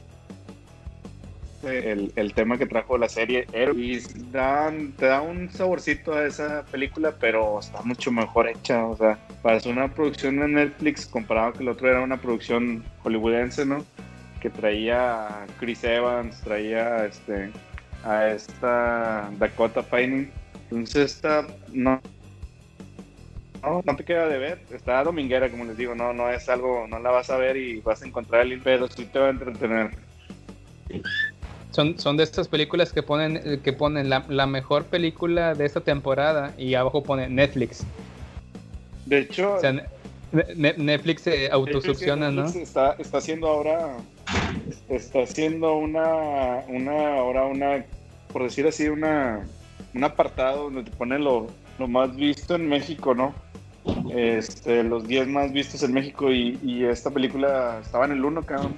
el, el tema que trajo la serie. Y te da un saborcito a esa película, pero está mucho mejor hecha. O sea, para ser una producción de Netflix, comparado que el otro era una producción hollywoodense, ¿no? Que traía Chris Evans, traía este, a esta Dakota Fanning. Entonces, esta no, no, no te queda de ver. Está dominguera, como les digo, no, no es algo, no la vas a ver y vas a encontrar el pero sí te va a entretener. Son, son de estas películas que ponen, eh, que ponen la, la mejor película de esta temporada y abajo pone Netflix. De hecho, O sea, ne- ne- Netflix se autosucciona, ¿no? Netflix Está, está haciendo ahora, está haciendo una, una, ahora una, por decir así, una, un apartado donde te pone lo, lo más visto en México, ¿no? Este, los 10 más vistos en México y, y esta película estaba en el 1, cabrón.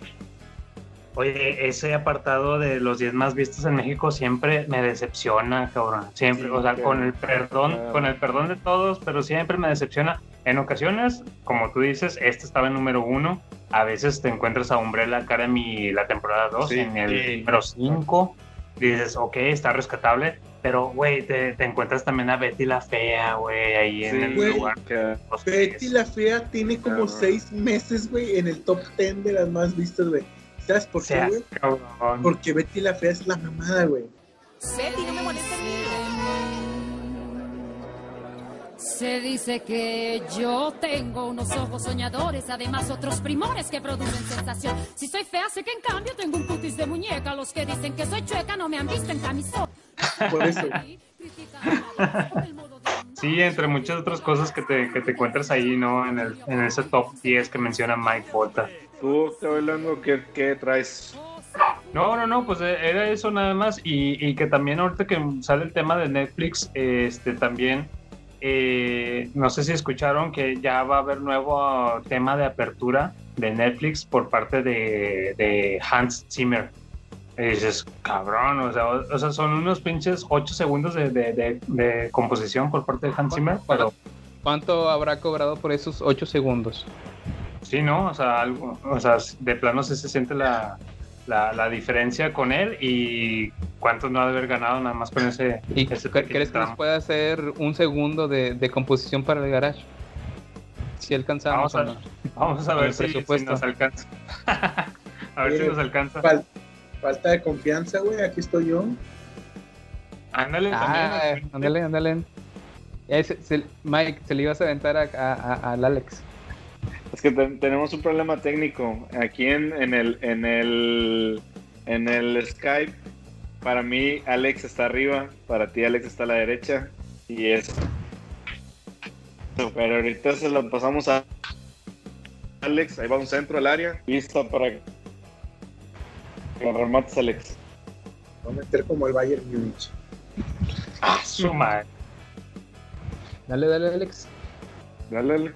Oye, ese apartado de los 10 más vistos en México siempre me decepciona, cabrón. Siempre, Sí, o sea, claro, con el perdón, claro. con el perdón de todos, pero siempre me decepciona. En ocasiones, como tú dices, este estaba en número uno. A veces te encuentras a Umbrella Academy la temporada 2 Sí, en el sí. número 5. Dices, ok, está rescatable. Pero, güey, te, te encuentras también a Betty la Fea, güey, ahí en el lugar. que- Betty la Fea tiene como Cabrón. seis meses, güey, en el top 10 de las más vistas, güey. ¿Sabes por qué, güey? Porque Betty la Fea es la mamada, güey. Betty, no me molestes. Se dice que yo tengo unos ojos soñadores, además otros primores que producen sensación. Si soy fea, sé que en cambio tengo un cutis de muñeca. Los que dicen que soy chueca no me han visto en camisón. Por eso. (laughs) (laughs) Sí, entre muchas otras cosas que te, que te encuentras ahí, ¿no? En, el, en ese top 10 que menciona Mike Volta. ¿Tú, Lango, qué, qué traes? No, no, no, pues eh, era eso nada más. Y, y que también ahorita que sale el tema de Netflix, este también, eh, no sé si escucharon que ya va a haber nuevo tema de apertura de Netflix por parte de, de Hans Zimmer. Y dices, cabrón, o sea, o, o sea, son unos pinches 8 segundos de, de- de- de composición por parte de Hans Zimmer, pero ¿Cuánto habrá cobrado por esos 8 segundos? Sí, ¿no? O sea, algo, o sea, de plano sí se siente la, la, la diferencia con él y cuánto no ha de haber ganado nada más con ese... ¿Y ese crees que nos puede hacer un segundo de, de composición para el garage? Si alcanzamos Vamos a, o no. (laughs) vamos a ver si, si presupuesto. nos alcanza. (laughs) a ver si Eh, nos alcanza. Fal- falta de confianza, güey. Aquí estoy yo. Ándale Ah, también. ándale, ándale. Eh, Mike, se le ibas a aventar a- a- a- al Alex. Es que te- tenemos un problema técnico. Aquí en, en el en el en el Skype, para mí Alex está arriba, para ti Alex está a la derecha y eso. Pero ahorita se lo pasamos a Alex, ahí va un centro al área, listo para que lo remates Alex. Voy a meter como el Bayern Múnich. Ah, su madre. Dale, dale, Alex. Dale Alex.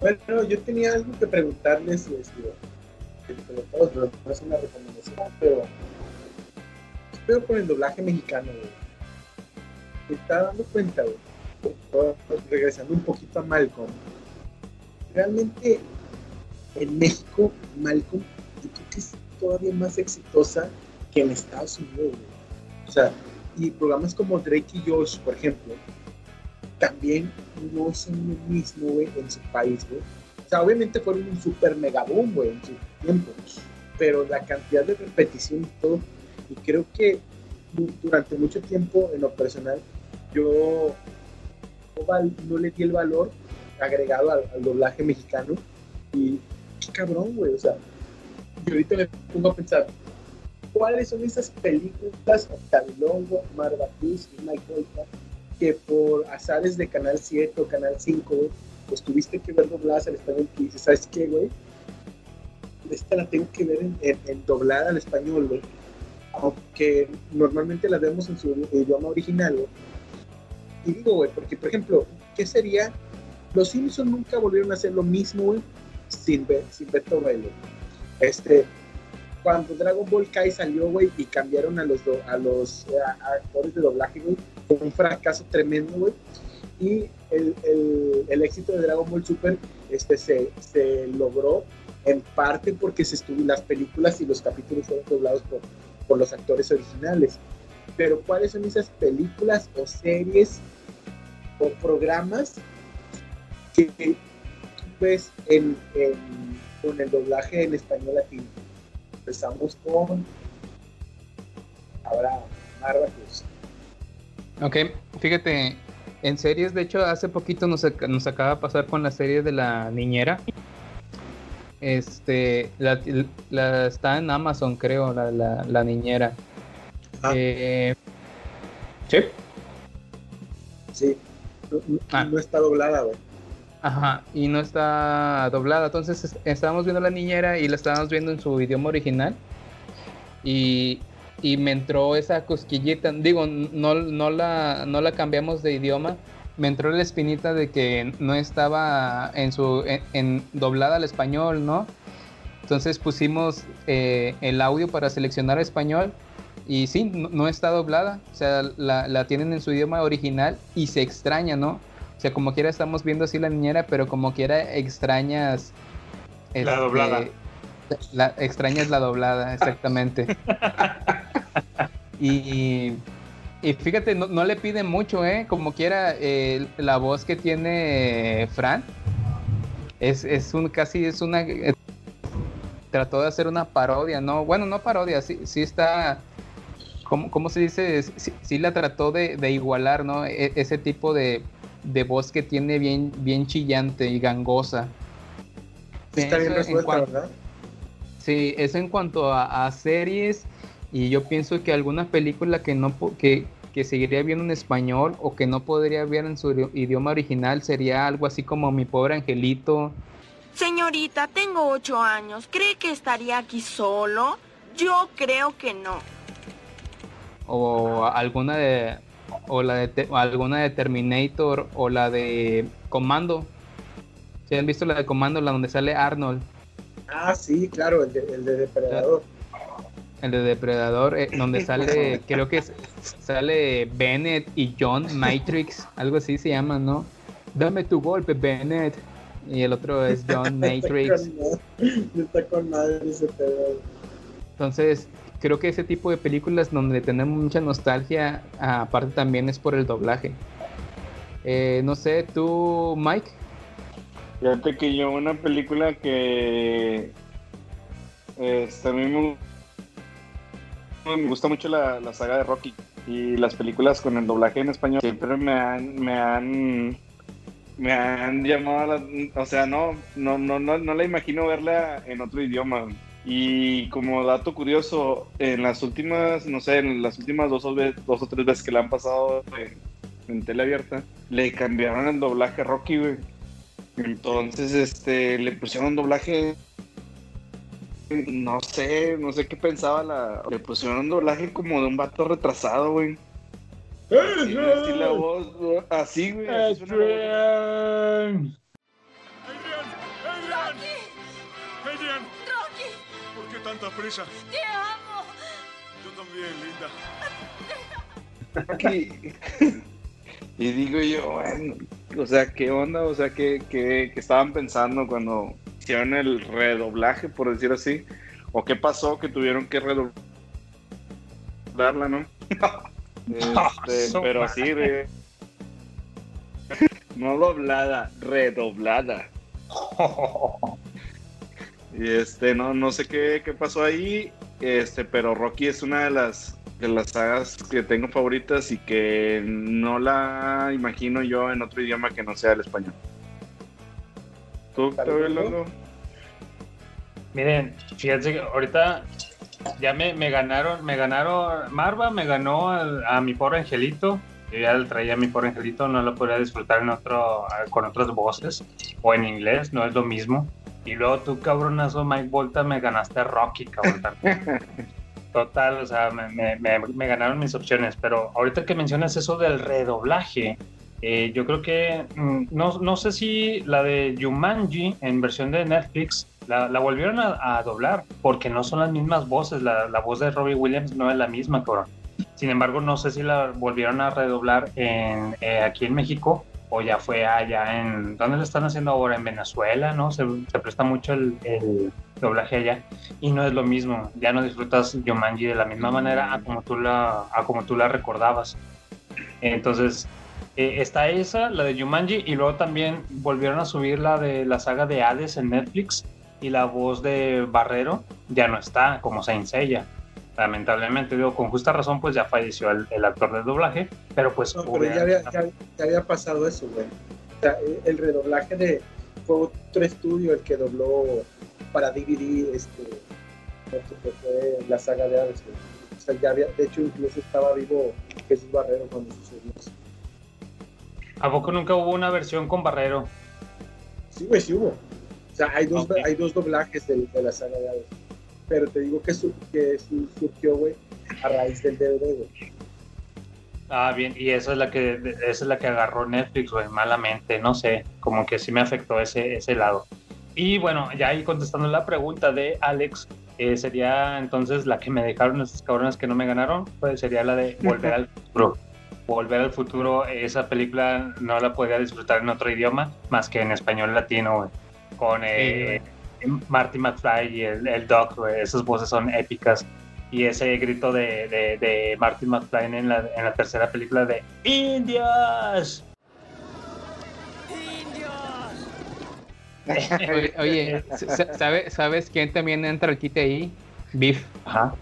Bueno, yo tenía algo que preguntarles, este, entre todos, pero no es una recomendación, pero espero con el doblaje mexicano. Me está dando cuenta, güey. Regresando un poquito a Malcolm. Realmente, en México, Malcolm, yo creo que es todavía más exitosa que en Estados Unidos, güey. O sea, y programas como Drake y Josh, por ejemplo, también no son lo mismo, güey, en su país, güey. O sea, obviamente fueron un super mega boom, güey, en su tiempo. Pero la cantidad de repetición y todo, y creo que du- durante mucho tiempo, en lo personal, yo no, le di el valor agregado al, doblaje mexicano. Y qué cabrón, güey. O sea, y ahorita me pongo a pensar, ¿cuáles son esas películas, Octavio Longo, Marva y Volta, que por azares de Canal 7 o Canal 5, güey, pues tuviste que ver dobladas al español y dices, ¿sabes qué, güey? Esta la tengo que ver en, en- doblada al español, güey. Aunque normalmente la vemos en su idioma original, güey. Y digo, güey, porque, por ejemplo, ¿qué sería? Los Simpsons nunca volvieron a hacer lo mismo, sin, sin Beto Velo. Este, cuando Dragon Ball Kai salió, güey, y cambiaron a los, do- a los eh, actores de doblaje, güey, fue un fracaso tremendo, güey. Y el, el- éxito de Dragon Ball Super este, se, se logró en parte porque se estuvo, las películas y los capítulos fueron doblados por, por los actores originales. Pero ¿cuáles son esas películas o series o programas que tú ves en- con el doblaje en español latino? Empezamos con Marva Cruz. Ok, fíjate, en series, de hecho, hace poquito nos, ac- nos acaba de pasar con la serie de la niñera. Este, la, la- está en Amazon, creo, la, la, la niñera. Eh, sí. Sí, no, no- Ah. no está doblada, güey. Ajá, y no está doblada. Entonces es- estábamos viendo la niñera y la estábamos viendo en su idioma original. Y, y me entró esa cosquillita. Digo, no, no, la, no la cambiamos de idioma. Me entró la espinita de que no estaba en su en, en doblada al español, ¿no? Entonces pusimos eh, el audio para seleccionar español. Y sí, no, no está doblada. O sea, la, la tienen en su idioma original y se extraña, ¿no? O sea, como quiera estamos viendo así la niñera, pero como quiera extrañas... La este, doblada. La, extrañas la doblada, exactamente. (laughs) y, y fíjate, no, no le piden mucho, ¿eh? Como quiera, eh, la voz que tiene Fran es, es un casi es una... eh, trató de hacer una parodia, ¿no? Bueno, no parodia, sí, sí está... ¿Cómo, cómo se dice? Sí, sí la trató de, de igualar, ¿no? E- ese tipo de, de voz que tiene bien, bien chillante y gangosa. Está bien Eso resuelta, ¿verdad? Sí, eso en cuanto a, a series y yo pienso que alguna película que no que, que seguiría viendo en español o que no podría ver en su idi- idioma original sería algo así como Mi pobre angelito. Señorita, tengo ocho años. ¿Cree que estaría aquí solo? Yo creo que no. o alguna de o la de alguna de Terminator o la de Comando. ¿Se han visto la de Comando, la donde sale Arnold, Ah, sí, claro, el de, el de Depredador. el de Depredador, eh, donde (laughs) sale, creo que es- sale Bennett y John Matrix, algo así se llama, ¿no? Dame tu golpe, Bennett. Y el otro es John (laughs) Matrix. Está con madre, está con madre ese pedo. Entonces, creo que ese tipo de películas donde tenemos mucha nostalgia, aparte también es por el doblaje. Eh, no sé, tú, Mike. Fíjate que yo una película que este, a mí me, me gusta mucho la, la saga de Rocky y las películas con el doblaje en español siempre me han me han me han llamado a la, o sea no no no no no la imagino verla en otro idioma y como dato curioso en las últimas no sé en las últimas dos o, ve- dos o tres veces que la han pasado en, en tele abierta le cambiaron el doblaje a Rocky güey entonces, este, le pusieron un doblaje. No sé, no sé qué pensaba la. Le pusieron un doblaje como de un vato retrasado, güey. Así la voz, güey, así, güey. así qué tanta prisa? ¡Te amo! Yo también, linda. Aquí. Y digo yo, bueno, o sea, ¿qué onda? O sea, ¿qué, qué, qué estaban pensando cuando hicieron el redoblaje, por decir así? o qué pasó que tuvieron que redoblarla, ¿no? (laughs) Este, pero madre. sí, re- no doblada, redoblada. (laughs) Y este, no, no sé qué, qué pasó ahí, este, pero Rocky es una de las de las sagas que tengo favoritas y que no la imagino yo en otro idioma que no sea el español. ¿Tú, Octavio Lalo? Miren, fíjense que ahorita ya me, me ganaron, me ganaron, Marva me ganó al- a mi pobre angelito. Yo ya le traía a mi pobre angelito, no lo podía disfrutar en otro, con otras voces o en inglés, no es lo mismo. Y luego tú, cabronazo, Mike Volta, me ganaste a Rocky, cabrón. también. (laughs) Total, o sea, me, me- me- me ganaron mis opciones. Pero ahorita que mencionas eso del redoblaje, eh, yo creo que mm, no, no sé si la de Jumanji en versión de Netflix la, la volvieron a, a doblar porque no son las mismas voces. La, la voz de Robbie Williams no es la misma, cabrón. Sin embargo, no sé si la volvieron a redoblar en, eh, aquí en México o ya fue allá en. ¿Dónde lo están haciendo ahora? En Venezuela, ¿no? Se, se presta mucho el, doblaje allá y no es lo mismo. Ya no disfrutas Jumanji de la misma manera a como tú la, como tú la recordabas. Entonces, eh, está esa, la de Jumanji, y luego también volvieron a subir la de la saga de Hades en Netflix, y la voz de Barrero ya no está, como Saint Seiya. Lamentablemente, digo, con justa razón, pues ya falleció el, el actor de doblaje, pero pues No, pero ya había, ya- ya había pasado eso, güey. O sea, eh, el redoblaje de fue otro estudio el que dobló para DVD este que fue la saga de güey. O sea, ya había, de hecho incluso estaba vivo Jesús Barrero cuando sucedió eso. ¿A poco nunca hubo una versión con Barrero? Sí, güey, sí hubo. O sea, hay dos, hay dos doblajes de, de la saga de Hades. Pero te digo que, su- que su- surgió, güey, a raíz del DVD, güey. Ah, bien, y esa es la que esa es la que agarró Netflix, güey, malamente, no sé, como que sí me afectó ese, ese lado. Y bueno, ya ahí contestando la pregunta de Alex, eh, sería entonces la que me dejaron esos cabrones que no me ganaron, pues sería la de Volver al futuro. Volver al futuro, esa película no la podía disfrutar en otro idioma más que en español latino, güey. Con eh, Marty McFly y el, el Doc, güey, esas voces son épicas. Y ese grito de, de, de Marty McFly en la, en la tercera película de ¡Indios! Oye, oye, (laughs) sa- ¿sabe- ¿sabes quién también entra al quite ahí? Beef. Ajá.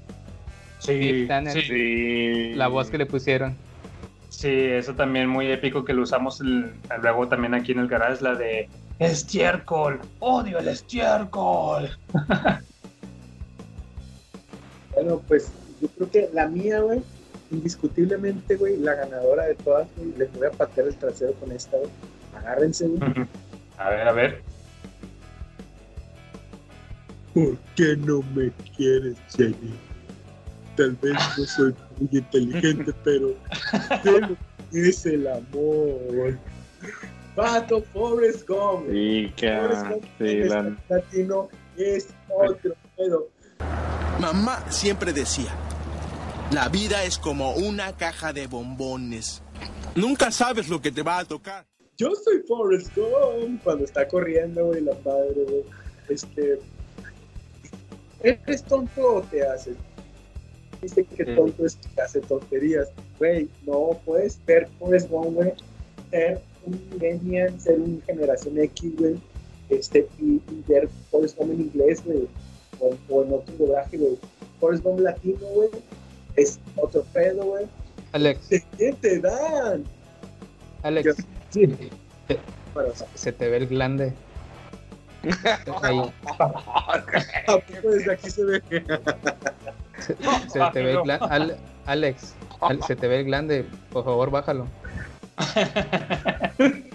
Sí, Tanner. sí. La voz que le pusieron. Sí, eso también muy épico que lo usamos el- luego también aquí en el garage, la de estiércol, odio el estiércol. Bueno, pues yo creo que la mía, güey, indiscutiblemente, güey, la ganadora de todas, güey, les voy a patear el trasero con esta, güey. Agárrense, güey. A ver, a ver. ¿Por qué no me quieres, Jenny? Tal vez no soy muy inteligente, pero (laughs) es el amor. Pato Forrest Gump. Sí, que, Forrest sí, en la- latino es otro pedo. Mamá siempre decía, la vida es como una caja de bombones. Nunca sabes lo que te va a tocar. Yo soy Forrest Gump cuando está corriendo, güey, la padre, güey. Este. ¿Eres tonto o te haces? Dice que tonto es que hace tonterías. Güey, no puedes ver Forrest Gump, güey, ser un millennial, ser un generación X, güey, este, y, y ver Forrest Gump en inglés, güey, o, o en otro doblaje, güey. Forrest Gump latino, güey, es otro pedo, güey. Alex, ¿De qué te dan? Alex. Sí. Se, se te ve el glande. Ahí. ¿A poco desde aquí se ve? Se, se te ve el glande. Alex, Al- se te ve el glande. Por favor, bájalo. (laughs)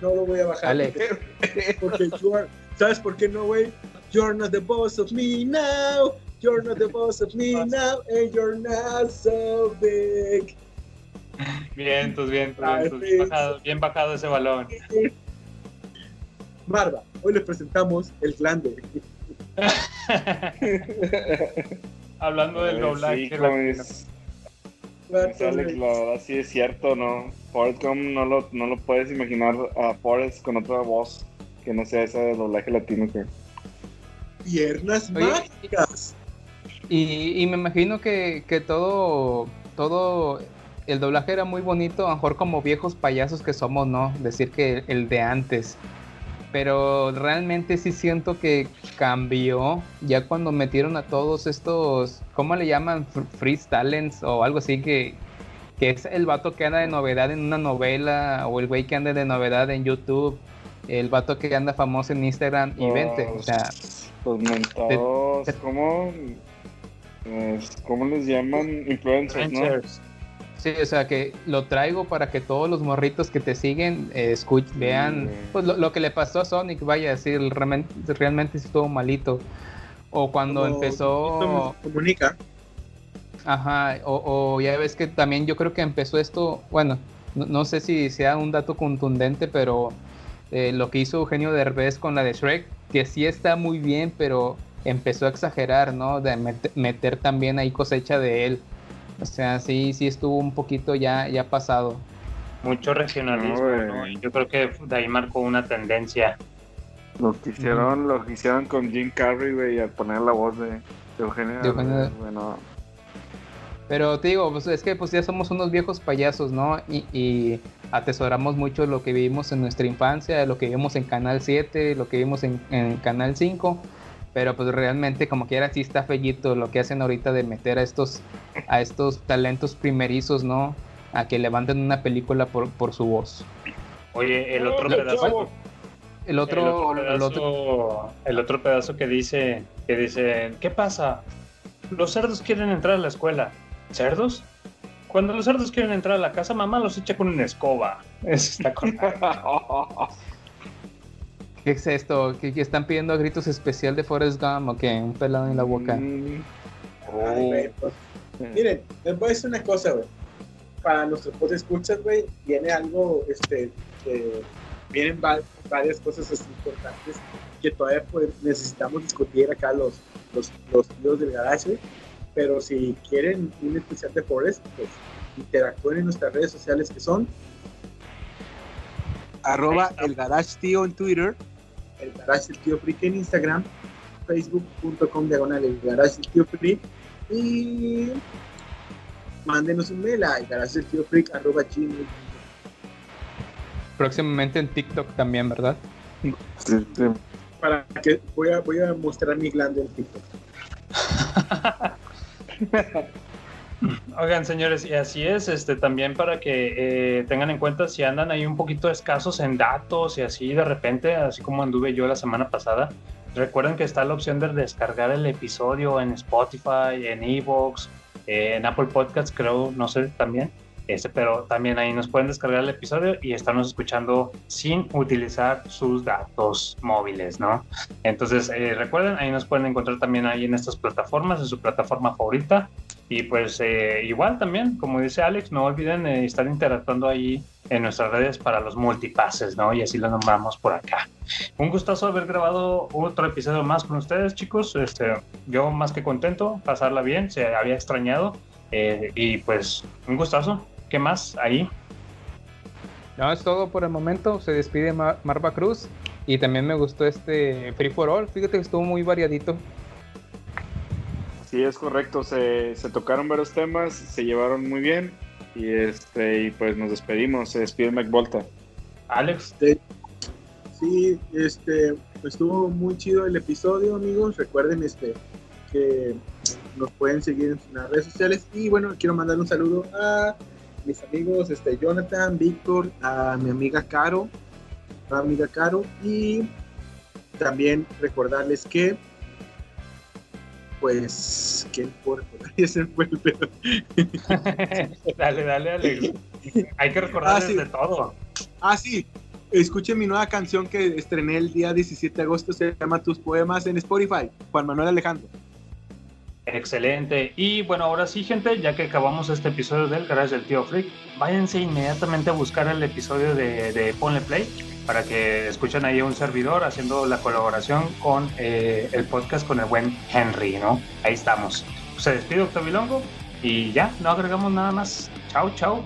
No lo voy a bajar. Alex. Porque, (laughs) porque you are- ¿Sabes por qué no, güey? You're not the boss of me now. You're not the boss of me (laughs) now. And you're not so big. Bien, pues bien, Ay, bien, bajado, bien bajado ese balón. Marva, hoy les presentamos el glande. Hablando del doblaje. sí, Alex, la verdad sí es cierto, ¿no? Forrest Gump no lo, no lo puedes imaginar a Forrest con otra voz que no sea esa de doblaje latino que Piernas Oye, mágicas. Y, y me imagino que, que todo, todo el doblaje era muy bonito, a lo mejor como viejos payasos que somos, ¿no? Decir que el de antes. Pero realmente sí siento que cambió ya cuando metieron a todos estos, ¿cómo le llaman? Fr- Free talents o algo así que, que es el vato que anda de novedad en una novela o el güey que anda de novedad en YouTube, el vato que anda famoso en Instagram y vente, o sea, Los mentados, ¿cómo? ¿Cómo les llaman? Influencers, ¿no? Sí, o sea que lo traigo para que todos los morritos que te siguen eh, escuch- vean pues, lo, lo que le pasó a Sonic, vaya, sí, el realmente, realmente estuvo malito. O cuando Como empezó... Comunica. Ajá, o, o ya ves que también yo creo que empezó esto, bueno, no, no sé si sea un dato contundente, pero eh, lo que hizo Eugenio Derbez con la de Shrek, que sí está muy bien, pero empezó a exagerar, ¿no? De met- meter también ahí cosecha de él. O sea, sí, sí estuvo un poquito ya, ya pasado. Mucho regionalismo, No, yo creo que de ahí marcó una tendencia. Lo que hicieron, lo que hicieron con Jim Carrey, güey, al poner la voz de, de Eugenio. De Eugenio. Derbez, Bueno, Pero te digo, pues es que pues ya somos unos viejos payasos, ¿no? Y, y atesoramos mucho lo que vivimos en nuestra infancia, lo que vimos en Canal 7, lo que vimos en, en Canal 5. Pero pues realmente como quiera sí está fellito lo que hacen ahorita de meter a estos, a estos talentos primerizos, ¿no? A que levanten una película por, por su voz. Oye, el otro pedazo. El otro, el otro el pedazo, otro- el otro pedazo que dice, que dice, ¿qué pasa? Los cerdos quieren entrar a la escuela. ¿Cerdos? Cuando los cerdos quieren entrar a la casa, mamá los echa con una escoba. Eso está con (laughs) ¿Qué es esto? ¿Que, que están pidiendo a gritos especial de Forrest Gump o qué? Un pelado en la boca. Ay, güey, pues, Miren, les voy a decir una cosa, güey. Para nuestros post escuchas, güey, viene algo, este, vienen va- varias cosas así importantes que todavía pues, necesitamos discutir acá los, los, los tíos del garage, güey. Pero si quieren un especial de Forest, pues interactúen en nuestras redes sociales que son arroba el garage tío en Twitter, el garage del tío freak en Instagram, facebook.com diagonal el garage del tío freak y mándenos un mail a el garage del tío freak arroba gmail. Próximamente en TikTok también, ¿verdad? para que voy a, voy a mostrar mi glande en TikTok. (laughs) Oigan, señores, y así es, este, también para que eh, tengan en cuenta si andan ahí un poquito escasos en datos y así de repente, así como anduve yo la semana pasada, recuerden que está la opción de descargar el episodio en Spotify, en Evox, en Apple Podcasts, creo, no sé, también. Este, pero también ahí nos pueden descargar el episodio y estarnos escuchando sin utilizar sus datos móviles, ¿no? Entonces, eh, recuerden, ahí nos pueden encontrar también ahí en estas plataformas, en su plataforma favorita. Y pues eh, igual también, como dice Alex, no olviden eh, estar interactuando ahí en nuestras redes para los multipases, ¿no? Y así lo nombramos por acá. Un gustazo haber grabado otro episodio más con ustedes, chicos. Este, yo más que contento, pasarla bien, se había extrañado. eh, y pues un gustazo. ¿Qué más ahí? No, es todo por el momento. Se despide Mar- Marva Cruz. Y también me gustó este Free for All. Fíjate que estuvo muy variadito. Sí, es correcto. Se, se tocaron varios temas, se llevaron muy bien. Y este y pues nos despedimos. Se despide Mike Volta. Alex. Sí, este, estuvo muy chido el episodio, amigos. Recuerden este que nos pueden seguir en las redes sociales. Y bueno, quiero mandar un saludo a mis amigos este, Jonathan, Víctor, a mi amiga Caro, a mi amiga Caro. Y también recordarles que pues, ¿quién por Ese fue el pedo. (laughs) dale, dale, Alex. Hay que recordarles Ah, sí. de todo. Ah, sí. Escuchen mi nueva canción que estrené el día 17 de agosto. Se llama Tus Poemas en Spotify. Juan Manuel Alejandro. Excelente. Y bueno, ahora sí, gente, ya que acabamos este episodio del Garage del Tío Freak, váyanse inmediatamente a buscar el episodio de, de Ponle Play para que escuchen ahí a un servidor haciendo la colaboración con eh, el podcast con el buen Henry, ¿no? Ahí estamos. Se despide Octavio Longo y ya, no agregamos nada más. Chao, chao.